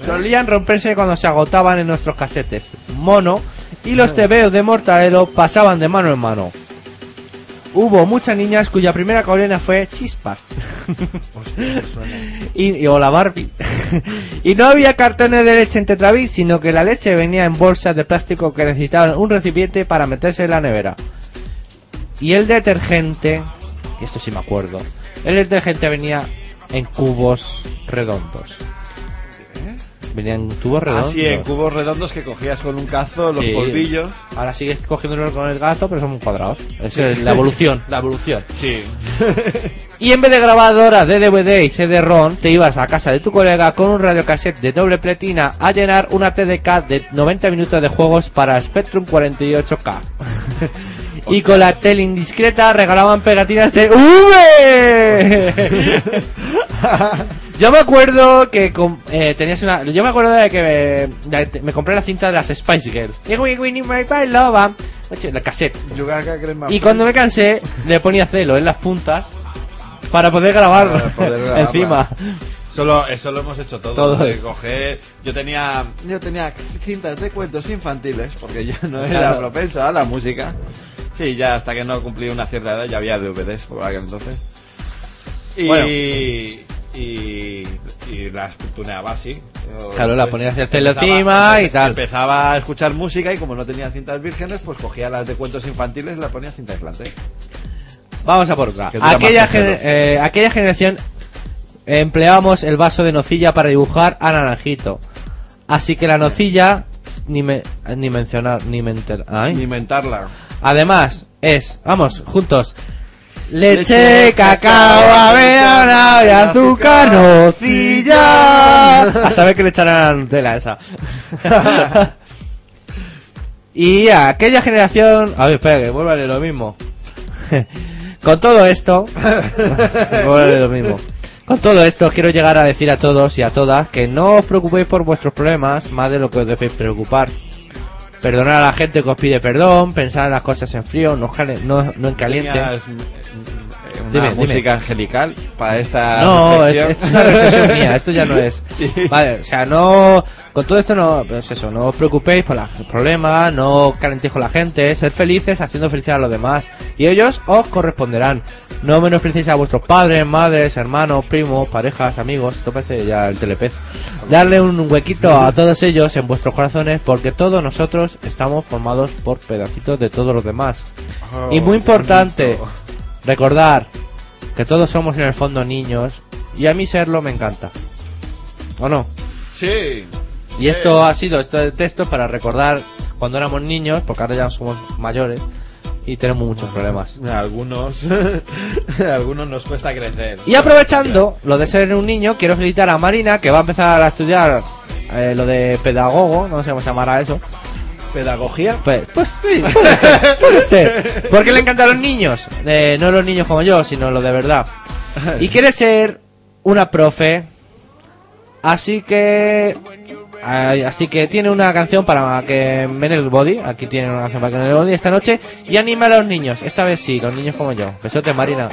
solían romperse cuando se agotaban en nuestros casetes. Mono y los tebeos de mortadelo pasaban de mano en mano. hubo muchas niñas cuya primera colena fue Chispas. *laughs* y, y- o la Barbie. *laughs* y no había cartones de leche en Tetravis, sino que la leche venía en bolsas de plástico que necesitaban un recipiente para meterse en la nevera. Y el detergente, y esto sí me acuerdo, el detergente venía en cubos redondos. Venía en tubos redondos. Así, en cubos redondos que cogías con un cazo los Sí. polvillos. Ahora sigues cogiéndolo con el gato, pero son cuadrados. Es la evolución, *laughs* la evolución. Sí. Y en vez de grabadoras de DVD y CD-ROM, te ibas a casa de tu colega con un radiocassette de doble pletina a llenar una TDK de 90 minutos de juegos para Spectrum 48K. *laughs* y con la tele indiscreta regalaban pegatinas de V. *laughs* Yo me acuerdo que eh, tenías una. Yo me acuerdo de que me, de- me compré la cinta de las Spice Girls. La cassette. Y cuando me cansé, le ponía celo en las puntas para poder grabar Para poder *laughs* encima. Solo, eso lo hemos hecho todo. Todo de coger- yo tenía, yo tenía cintas de cuentos infantiles porque yo no era Claro. propenso a la música. Sí, ya hasta que no cumplí una cierta edad ya había DVDs por aquel entonces. Y, Bueno. y, y las tuneaba así. Claro, la pues, ponías el celo encima y tal. Empezaba a escuchar música y como no tenía cintas vírgenes, pues cogía las de cuentos infantiles y las ponía cinta aislante. Vamos a por otra. Aquella, gener- eh, aquella generación empleábamos el vaso de nocilla para dibujar a naranjito. Así que la nocilla ni me, ni mencionar ni mentar, ay. Ni mentarla. Además es, vamos, juntos. Leche, Leche, cacao, avena y azúcar, nocilla. A saber que le echarán Nutella a esa. *laughs* y a aquella generación, a ver, espera, que vuelva lo mismo. *laughs* Con todo esto, *laughs* vuelvo a leer lo mismo. Con todo esto quiero llegar a decir a todos y a todas que no os preocupéis por vuestros problemas más de lo que os debéis preocupar. Perdonar a la gente que os pide perdón, pensar en las cosas en frío, no, no, no en caliente. Una Dime, dime. música angelical para esta No, es, esto es una reflexión mía, esto ya no es. *laughs* Vale, o sea, no. Con todo esto no. Pues eso, no os preocupéis por los problemas, no calentéis con la gente, ser felices haciendo felicidad a los demás. Y ellos os corresponderán. No menosprecéis a vuestros padres, madres, hermanos, primos, parejas, amigos. Esto parece ya el telepez. Darle un huequito a todos ellos en vuestros corazones, porque todos nosotros estamos formados por pedacitos de todos los demás. y muy importante, recordar que todos somos en el fondo niños y a mí serlo me encanta. ¿O no? Sí. Y esto ha sido esto de texto para recordar cuando éramos niños, porque ahora ya somos mayores y tenemos muchos problemas. *laughs* Algunos, *laughs* algunos nos cuesta crecer. Y aprovechando lo de ser un niño, quiero felicitar a Marina que va a empezar a estudiar eh, lo de pedagogo, no sé cómo se llamará eso. ¿Pedagogía? Pues, pues sí, *laughs* puede ser, puede ser. Porque le encantan los niños. Eh, no los niños como yo, sino lo de verdad. Y quiere ser una profe. Así que. Así que tiene una canción para que men el body. Aquí tiene una canción para que men el body esta noche. Y anima a los niños. Esta vez sí, los niños como yo. Besote, Marina.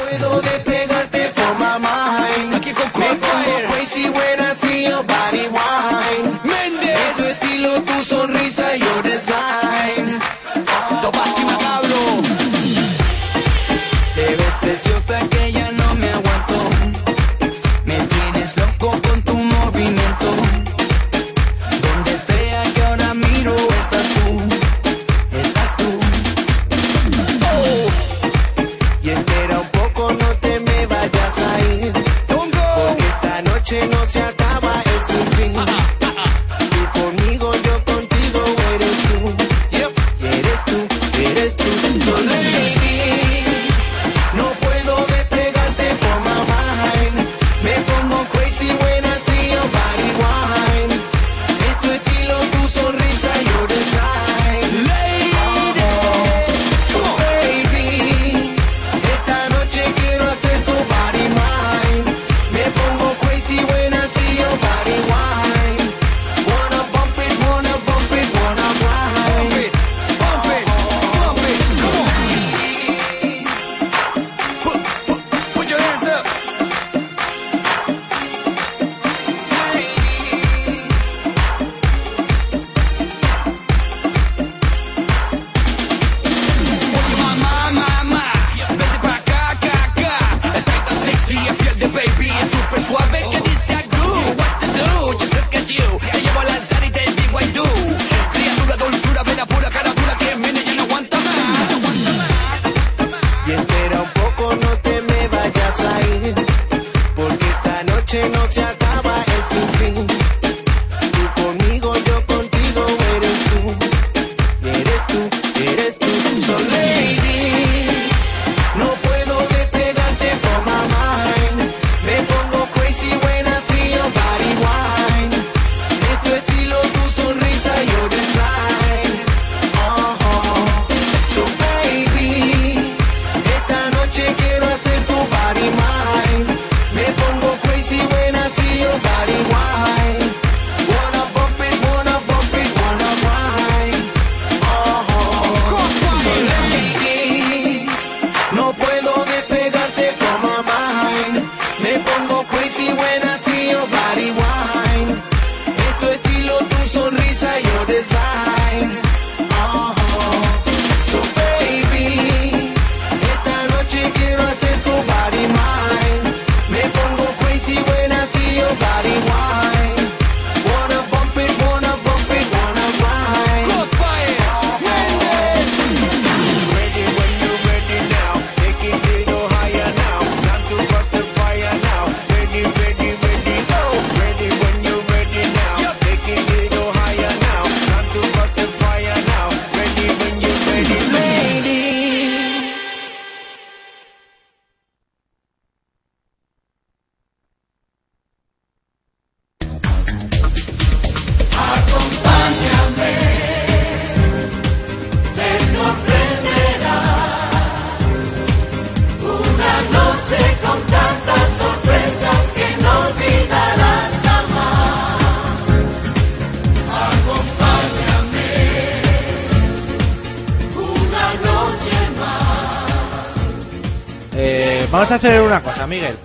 Miguel.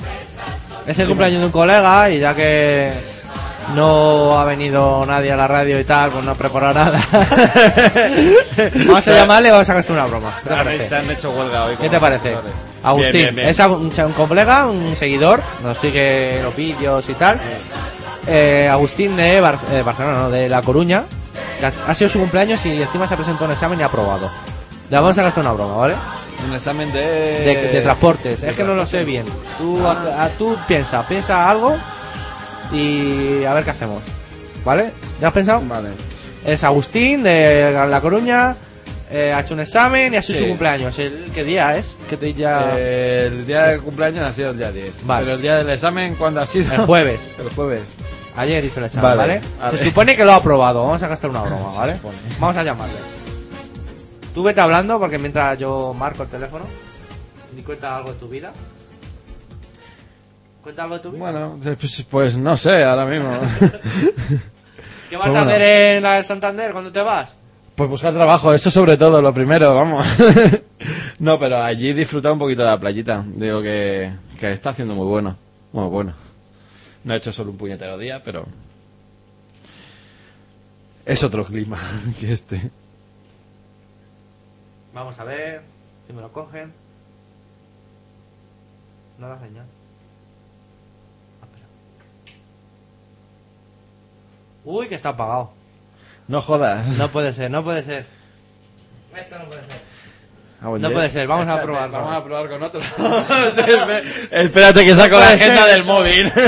Es el cumpleaños de un colega y ya que no ha venido nadie a la radio y tal, pues no he preparado nada. *laughs* vamos a llamarle y vamos a gastar una broma. ¿Qué te parece? te han hecho huelga hoy. ¿Qué te parece? Agustín, Bien, bien, bien. es un, un colega, un seguidor, nos sigue los vídeos y tal. Eh, Agustín de Bar- eh, Barcelona, no, de La Coruña, ha, ha sido su cumpleaños y encima se ha presentado un examen y ha aprobado. Le vamos a gastar una broma, ¿vale? Un examen de... De, de transportes, es que no lo sé bien. Tú, a- a- tú piensa, piensa algo y a ver qué hacemos. ¿Vale? ¿Ya has pensado? Vale. Es Agustín de La Coruña, eh, ha hecho un examen y ha sido Sí. su cumpleaños. ¿El, ¿Qué día es? ¿Qué te ya... Eh, el día del cumpleaños ha sido el día 10. Vale. Pero el día del examen, ¿cuándo ha sido? El jueves. *laughs* el jueves. Ayer hizo el examen, Vale, ¿vale? Se supone que lo ha aprobado. Vamos a gastar una broma, *laughs* ¿vale? Vamos a llamarle. Tú vete hablando porque mientras yo marco el teléfono. ¿Y cuenta algo de tu vida? ¿Cuenta algo de tu vida? Bueno, pues, pues no sé, ahora mismo. *laughs* ¿Qué vas Pues a bueno. hacer en la de Santander cuando te vas? Pues buscar trabajo, eso sobre todo, lo primero, vamos. *laughs* no, pero allí disfrutar un poquito de la playita. Digo que, que está haciendo muy bueno. Muy bueno. No he hecho solo un puñetero día, pero... Es otro clima *laughs* que este. Vamos a ver si me lo cogen. No da señal. Ah, espera. Uy, que está apagado. No jodas. No puede ser, no puede ser. Esto no puede ser. Ah, buen No puede ser, vamos a probarlo. Vamos a probar con otro. *laughs* Espérate que saco No la agenda ser. del móvil. *laughs*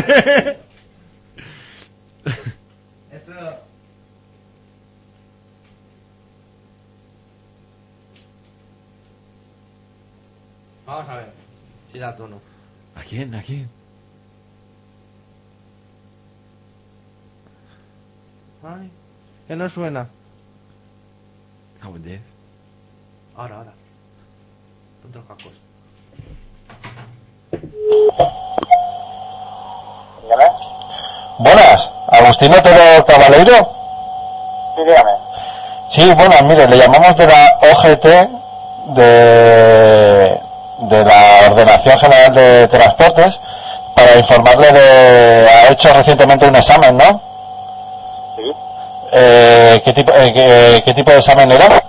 Esto... Vamos a ver si da tono. ¿A quién? ¿A quién? Ay, que no suena. Ah, buen día. Ahora, ahora. Ponte los cascos. Buenas, Agustín Otero Cabaleiro. Sí, dígame. Sí, buenas, mire, le llamamos de la OGT de, de la Ordenación General de Transportes para informarle de... Ha hecho recientemente un examen, ¿no? Sí. Eh, ¿qué, tipo, eh, qué, qué tipo de examen era?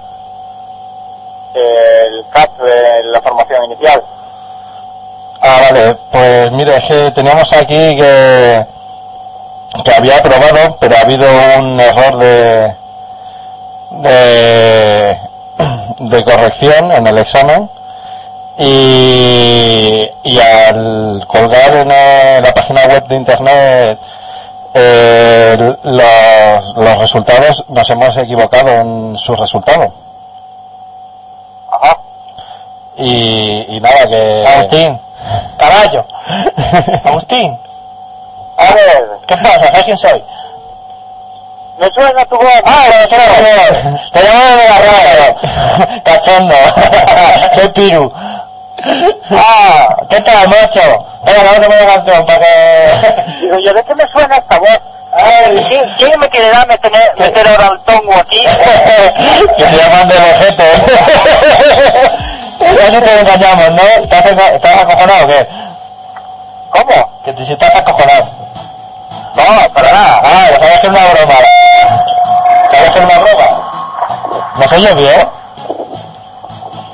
El CAP de la formación inicial. Ah, vale, pues mire, es que teníamos aquí que, que había aprobado, pero ha habido un error de, de, de corrección en el examen y, y al colgar en eh, la página web de internet eh, los, los resultados, nos hemos equivocado en sus resultados. Ajá. Y, y nada, que... Agustín, caballo. *laughs* Agustín. A ver, ¿qué pasa? ¿Sabes quién soy? Me suena tu voz. Ah, me suena tu voz. Te llamo de la radio. *laughs* Cachondo. soy Piru. Ah, ¿qué tal, macho? Venga, vamos a poner canción para que... Digo *laughs* yo, ¿de qué me suena esta voz? Ay, ¿quién, quién me quiere dar meter, meter ahora el tongo aquí? *laughs* que te llaman del objeto. *laughs* Ya si te engañamos, ¿no? ¿Estás, estás acojonado o qué? ¿Cómo? Que te, si estás acojonado. No, para nada. Ah, ya sabes que es una broma. ¿Sabes que es una broma? ¿Nos oyes bien?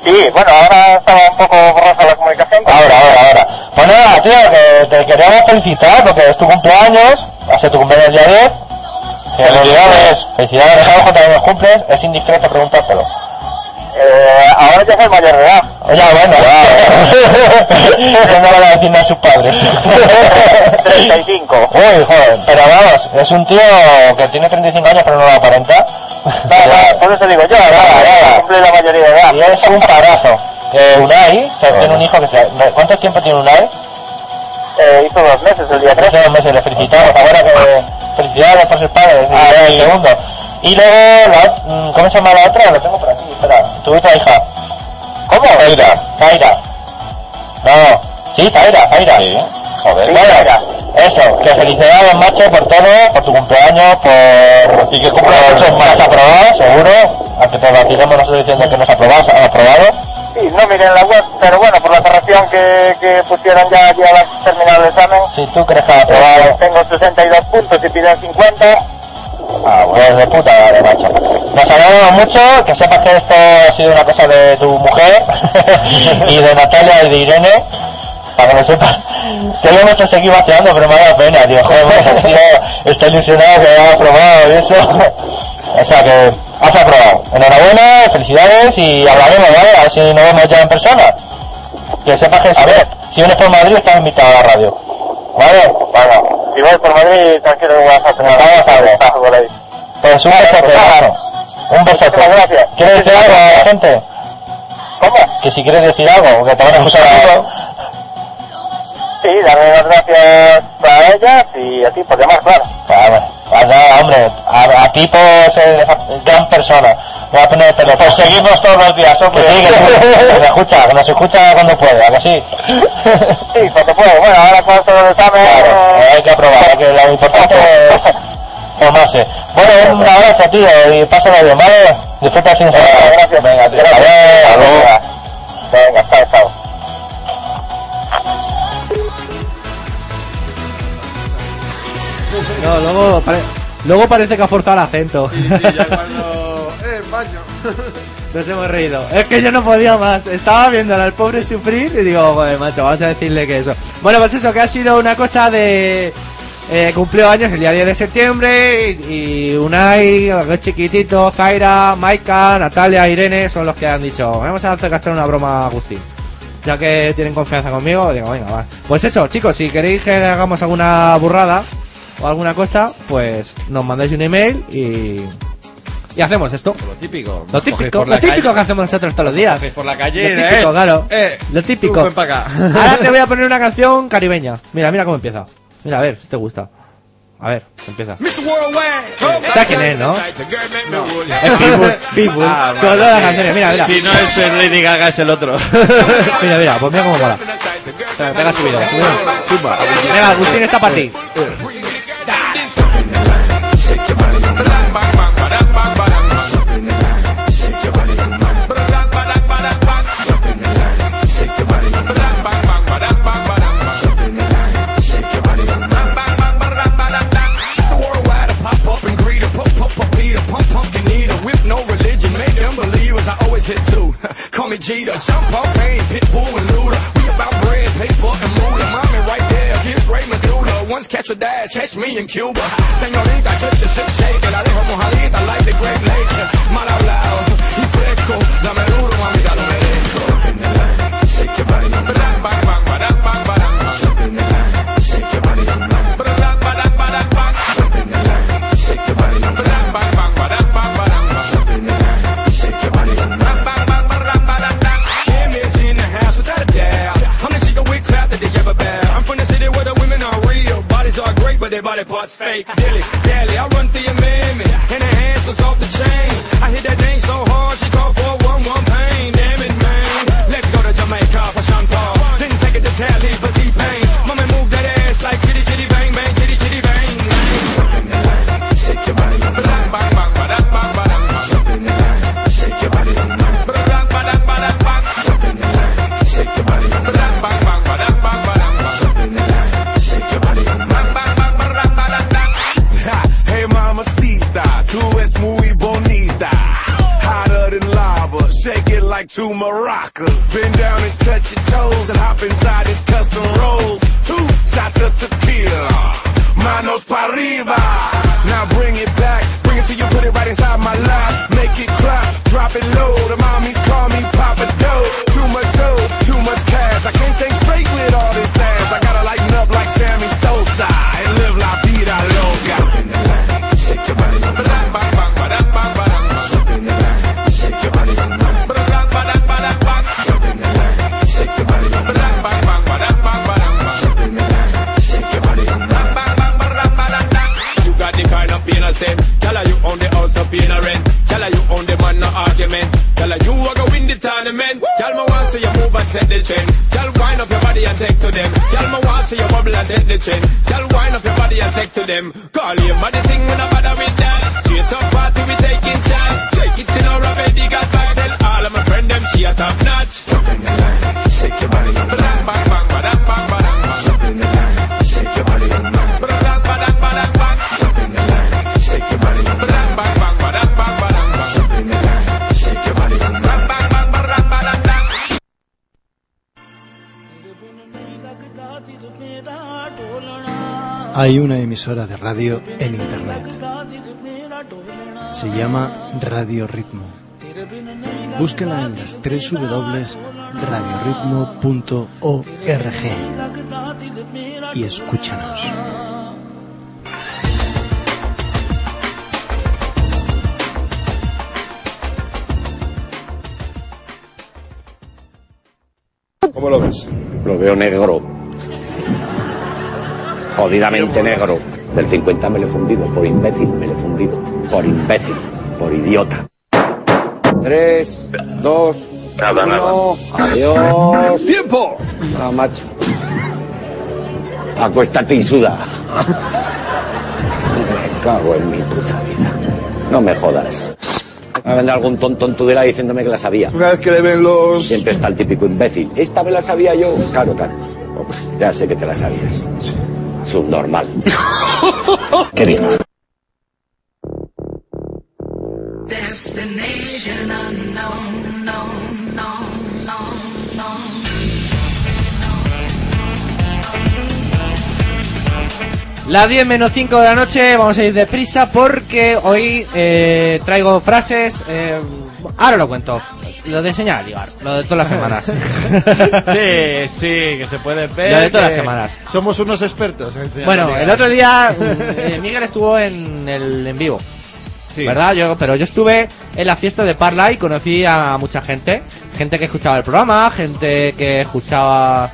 Sí, bueno, ahora estaba un poco borrosa la comunicación. Ahora, ahora, ahora. Pues nada, tío, que te queríamos felicitar porque es tu cumpleaños, va a ser tu cumpleaños día 10. Felicidades, felicidades, dejamos cuando los cumples, es indiscreto preguntártelo. Eh, ahora ya soy mayor de edad. Oye, bueno, *laughs* ya. No le va a decir a sus padres. 35. Uy, joder, pero vamos, es un tío que tiene 35 años pero no lo aparenta. Nada, nada, por eso digo yo, nada, nada, cumple la mayoría de edad. Y es un parazo. Eh, Unai, o sea, tiene un hijo que se... ¿Cuánto tiempo tiene Unai? Eh, hizo dos meses, el día 3. Hace dos meses le felicitamos, ahora que felicidades por sus padres, Ah, el segundo. Y luego, la, mm, ¿cómo se llama la otra? Lo tengo por aquí, espera, tu otra hija. ¿Cómo? Zaira, Zaira. No, sí, Zaira, Zaira. Sí, joder. Sí, Bueno, Zaira. eso, que felicidades, macho, por todo, por tu cumpleaños, por... Y que cumplas muchos más aprobados, seguro, aunque te vacilemos nosotros diciendo que nos aprobado, han aprobado. Sí, Sí, no miré en la web, pero bueno, por la cerración que, que pusieron ya allí al terminar el examen. Si tú crees que has aprobado. eh, tengo 62 puntos y piden 50. Ah, pues de puta madre, macho. Nos alegramos mucho, que sepas que esto ha sido una cosa de tu mujer *laughs* y de Natalia y de Irene. Para que lo sepas, que íbamos a seguir vaciando, pero me da pena, tío. Joder, pues, tío está ilusionado que ha aprobado y eso. O sea que has aprobado. Enhorabuena, felicidades y hablaremos, ¿vale? A ver si nos vemos ya en persona. Que sepas que si, si vienes por Madrid estás invitado a la radio. ¿Vale? Bueno, si voy por Madrid, tranquilo, voy a una Vamos a ver. por ahí. Pues un besote, hermano. Un besote. gracias. ¿Quieres decir algo a la gente? ¿Cómo? Que si quieres decir algo, que te van a escuchar Sí, darle las gracias a ellas y a ti por llamar, claro. Claro, nada, hombre, a, a ti por ser gran persona. Me va a poner el teléfono. Pues seguimos todos los días, hombre. Que sí, que, escucha, que nos escucha cuando pueda, que sí. Sí, cuando puedo. Bueno, ahora con todo el examen... Claro, hay que aprobar, que lo importante *laughs* es formarse. Bueno, un abrazo, tío, y pásalo bien, ¿vale? Disfruta el fin de semana. Gracias. Venga, tío. Gracias. Hasta luego. Venga, chao, chao. No, luego, pare- luego parece que ha forzado el acento. Sí, sí, ya *laughs* cuando... ¡Eh, baño! *laughs* Nos hemos reído. Es que yo no podía más. Estaba viendo al pobre sufrir y digo, joder, macho, vamos a decirle que eso. Bueno, pues eso, que ha sido una cosa de... Eh, cumplió años el día 10 de septiembre y, y Unai, los dos chiquititos, Zaira, Maika, Natalia, Irene son los que han dicho, vamos a hacer gastar una broma a Agustín. Ya que tienen confianza conmigo, digo, venga, va. Pues eso, chicos, si queréis que hagamos alguna burrada o alguna cosa, pues nos mandáis un email y... Y hacemos esto. Lo típico. Lo típico, lo típico calle. que hacemos nosotros todos los días. Por la calle, Lo típico, eh, claro. eh, lo tú típico. ven para acá. Ahora te voy a *laughs* poner una canción caribeña. Mira, mira cómo empieza. Mira, a ver, si te gusta. A ver, empieza. ¿Sabes quién es, no? Es *laughs* Pitbull. Pitbull. Ah, con todas las canciones. Mira, mira. Si no es el Lady Gaga, es el otro. *laughs* Mira, mira, pues mira cómo mola. Pega subido. Venga, Agustín está para ti. Always hit two *laughs* call me Jeter. Sean Paul Payne Pitbull and Luda. We about bread paper and moolah mommy right there here's great medulla. Once catch a dash catch me in Cuba. *laughs* Señorita shake shake shake shake la dejo mojadita like the Great Lakes. Mal hablado y fresco. Dame duro mami ya lo merezco. Shake your body, bang, bang, bang, bang, bang, bang. Their body parts fake. Dilly, dally, I run through your mammy. And her hands was off the chain. I hit that thing so hard, she called for a one-one pain. Damn it, man. Let's go to Jamaica for Sean Paul. Then take it to Tally for T-Pain. Mama them. Call him, but the thing when I bother with that. Straight up party, we taking chance. Take it till our baby got back. Tell all of my friend them she a top notch. Jump in the line, shake your body, your. Bang, bang, bang, bang, bang. Bang, bang, आयु ने emisora de radio en Internet. Se llama Radio Ritmo. Búsquela en las www.radioritmo.org y escúchanos. ¿Cómo lo ves? Lo veo negro. Jodidamente negro. Del 50 me lo he fundido. Por imbécil me lo he fundido. Por imbécil. Por idiota. Tres, dos, Nada, uno. Adiós. ¡Tiempo! Ah, macho. Acuéstate y suda. Me cago en mi puta vida. No me jodas. Va a vendrá algún tonto en Tudela diciéndome que la sabía. Una vez que le ven los... Siempre está el típico imbécil. Esta me la sabía yo. Claro, claro. Ya sé que te la sabías. Subnormal. *laughs* Qué bien. Destination unknown, no, no, no, no. Las 10 menos 5 de la noche, vamos a ir deprisa porque hoy eh, traigo frases. eh, ahora lo cuento. Lo de enseñar a ligar, lo de todas las *laughs* semanas. Sí, sí, que se puede ver. Lo de todas las semanas. Somos unos expertos en enseñar a Bueno, ligar. el otro día eh, Miguel estuvo en el en vivo. ¿Verdad? Yo, pero yo estuve en la fiesta de Parla y conocí a mucha gente. Gente que escuchaba el programa, gente que escuchaba.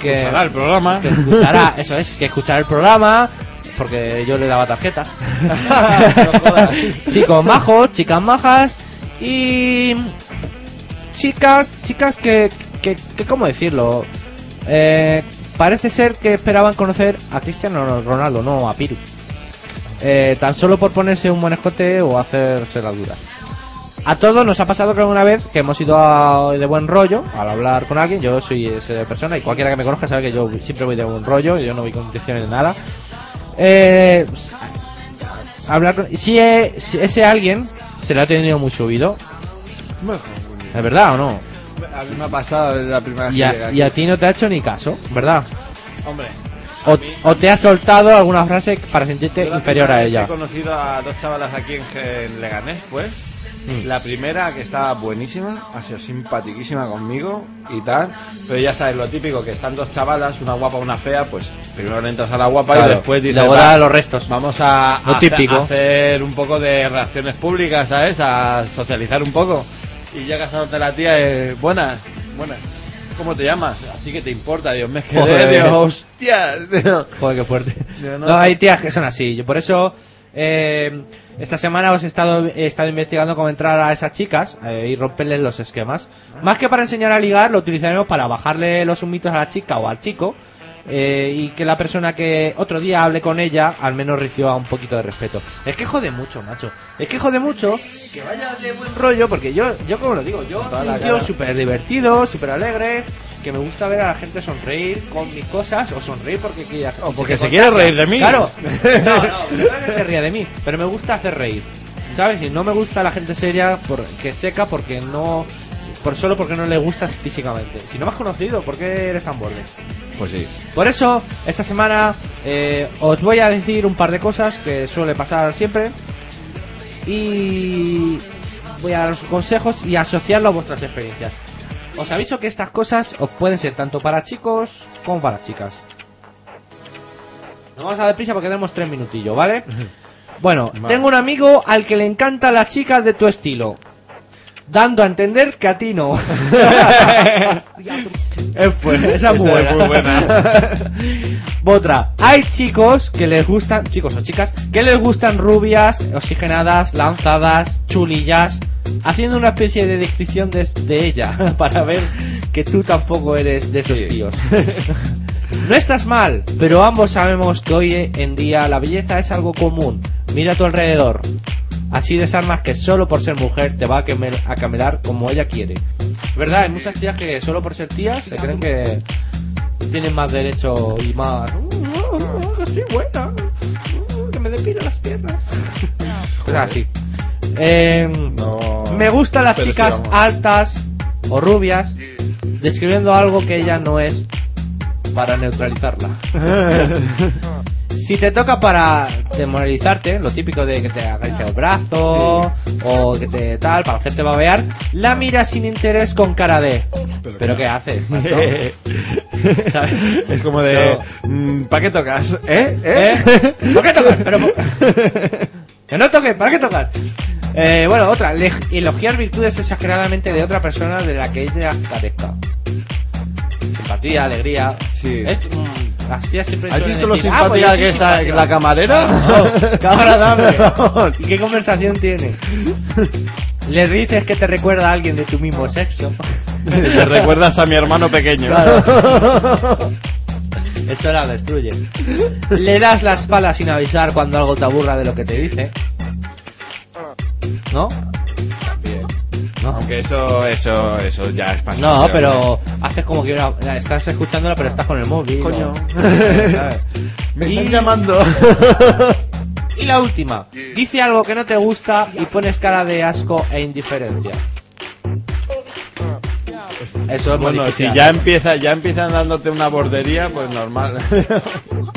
Que escuchará el programa. Que escuchará, eso es, que escuchará el programa. Porque yo le daba tarjetas. *laughs* *laughs* Chicos majos, chicas majas. Y. Chicas, chicas que. que, que ¿Cómo decirlo? Eh, parece ser que esperaban conocer a Cristiano Ronaldo, no a Piru. Eh, tan solo por ponerse un buen escote o hacerse las duras. A todos nos ha pasado que alguna vez que hemos ido de buen rollo al hablar con alguien. Yo soy esa persona y cualquiera que me conozca sabe que yo siempre voy de buen rollo. Yo no voy con intenciones de nada. Eh, hablar con, si, e- si ese alguien se le ha tenido muy subido, ¿es verdad o no? A mí me ha pasado desde la primera Y a, y a ti no te ha hecho ni caso, ¿verdad? Hombre. O, o te ha soltado alguna frase para sentirte inferior a ella. He conocido a dos chavalas aquí en, Leganés, pues. Mm. La primera, que estaba buenísima, ha sido simpatiquísima conmigo y tal. Pero ya sabes, lo típico, que están dos chavalas, una guapa, una fea, pues primero le entras a la guapa Claro, y después dices, "Va, los restos". Vamos a, Lo a hacer- típico. a hacer un poco de reacciones públicas, ¿sabes? A socializar un poco. Y llegas a donde la tía es, buenas, buenas. ¿Cómo te llamas? ¿A ti qué te importa? Dios me quedé, Joder. Dios, hostias. *laughs* Joder, qué fuerte. No- No, hay tías que son así. Yo por eso, eh, esta semana os he estado, he estado investigando cómo entrar a esas chicas eh, y romperles los esquemas. Más que para enseñar a ligar, lo utilizaremos para bajarle los humitos a la chica o al chico. Eh, y que la persona que otro día hable con ella al menos reciba un poquito de respeto. Es que jode mucho, macho. Es que jode mucho que vaya de buen rollo, porque yo, yo como lo digo, yo soy un tío súper divertido, súper alegre, que me gusta ver a la gente sonreír con mis cosas, o sonreír porque quiera. O porque se quiere reír de mí. Claro. *laughs* No, no, no que se ría de mí, pero me gusta hacer reír. ¿Sabes? Y no me gusta la gente seria por, que seca porque no. Por solo porque no le gustas físicamente. Si no me has conocido, ¿por qué eres tan borde? Pues sí. Por eso, esta semana eh, os voy a decir un par de cosas que suele pasar siempre. Y voy a daros consejos y asociarlo a vuestras experiencias. Os aviso que estas cosas os pueden ser tanto para chicos como para chicas. Nos vamos a dar prisa porque tenemos tres minutillos, ¿vale? Bueno, Vale. tengo un amigo al que le encantan las chicas de tu estilo. Dando a entender que a ti no. *laughs* Es pues, esa es muy es buena. muy buena. *laughs* Otra. Hay chicos que les gustan, chicos o chicas, que les gustan rubias, oxigenadas, lanzadas, chulillas, haciendo una especie de descripción de, de ella *laughs* para ver que tú tampoco eres de esos tíos. No estás mal, pero ambos sabemos que hoy en día la belleza es algo común. Mira a tu alrededor. Así desarmas que solo por ser mujer te va a, quemel- a camelar como ella quiere. ¿Verdad? Hay muchas tías que solo por ser tías se creen que tienen más derecho y más... "Uh, que soy buena. uh, que me depilo las piernas. *laughs* Cosas así. Eh, me gustan las sí, chicas altas o rubias describiendo algo que ella no es para neutralizarla. *laughs* Si te toca para demoralizarte, lo típico de que te acaricia el brazo o que te tal, para hacerte babear, la miras sin interés con cara de ¿Pero, qué haces? *laughs* macho?" ¿Sabes? Es como de. So- ¿Para qué tocas? ¿Eh? ¿Eh? ¿Por qué tocas? Pero, *laughs* que no toques, ¿para qué tocas? Eh, bueno, otra, elogiar virtudes exageradamente de otra persona de la que ella carezca. Simpatía, alegría. Sí. Es, mm, las siempre ¿Has visto lo decir, "Ah, pues que es simpática". la camarera? *laughs* No, qué agradable. *laughs* ¿Y qué conversación tiene? Le dices que te recuerda a alguien de tu mismo sexo. *laughs* Te recuerdas a mi hermano pequeño. Claro. Eso la destruye. Le das la espalda sin avisar cuando algo te aburra de lo que te dice. ¿No? ¿No? Aunque eso, eso, eso ya es pasado. No, pero haces como que una- estás escuchándola, pero estás con el móvil. Coño. *laughs* Y- llamando. *laughs* Y la última, dice algo que no te gusta y pones cara de asco e indiferencia. Eso es muy Bueno, difícil si ya empieza, ya empiezan dándote una bordería, pues normal. *laughs*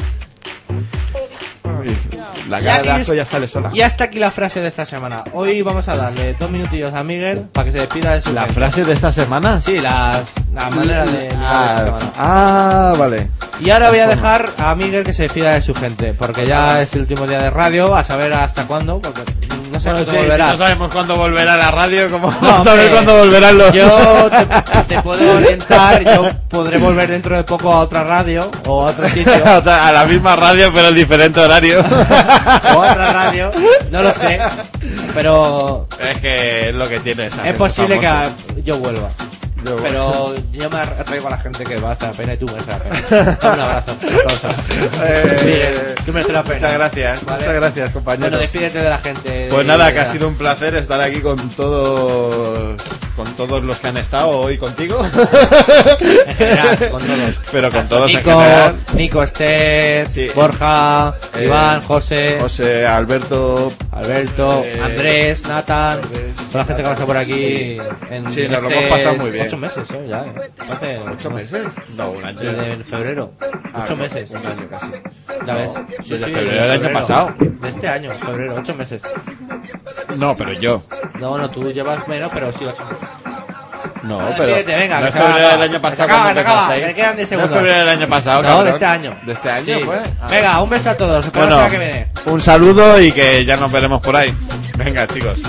La cara de asco ya sale sola. Y hasta aquí la frase de esta semana. Hoy vamos a darle dos minutillos a Miguel para que se despida de su ¿La gente. frase de esta semana? Sí, las, la manera de... de esta Ah, semana. ah, vale. Y ahora voy a dejar a Miguel que se despida de su gente, porque ya es el último día de radio, a saber hasta cuándo, porque no cuándo volverá. sabemos cuándo volverá la radio, ¿cómo No, hombre, cuándo volverán los...? Yo te, te puedo *laughs* orientar, yo podré volver dentro de poco a otra radio o a otro sitio. *laughs* a la misma radio, pero en diferente horario. o a otra radio, no lo sé, pero Es que es lo que tiene esa es posible que famosa. yo vuelva. Yo- Pero yo me atraigo a la gente que va a hacer la pena y tú mereces la pena. *laughs* Un abrazo. un aplauso. Eh, tú la pena. Muchas gracias, Vale. muchas gracias, compañero. Bueno, despídete de la gente. Pues nada, que ha sido un placer estar aquí con todos con todos los que han estado hoy contigo. En general, con todos. Pero con todos en Nico, general. Nico, Esther, Sí. Borja, Eh, Iván, José, José, Alberto, Alberto, eh, Andrés, Nathan, toda la gente que pasa por aquí en Sí, nos lo hemos pasado muy bien. Ocho meses, ¿eh? Ya, eh. Hace ¿Ocho meses? No, un año. Desde febrero. Ah, Ocho no, meses. Un año casi. Ya No, ves. desde febrero del año pasado. De este año, febrero, ocho meses. No, pero yo. No, no, tú llevas menos, pero sí ocho. No, Vale, pero. venga, no es febrero del año Se pasado. acaba, cuando se acaba, empezasteis. que quedan diez No es segundos. febrero del año pasado, No, cabrón. de este año. De este año, Sí. pues. Ah. Venga, un beso a todos. Bueno, que viene. un saludo y que ya nos veremos por ahí. Venga, chicos.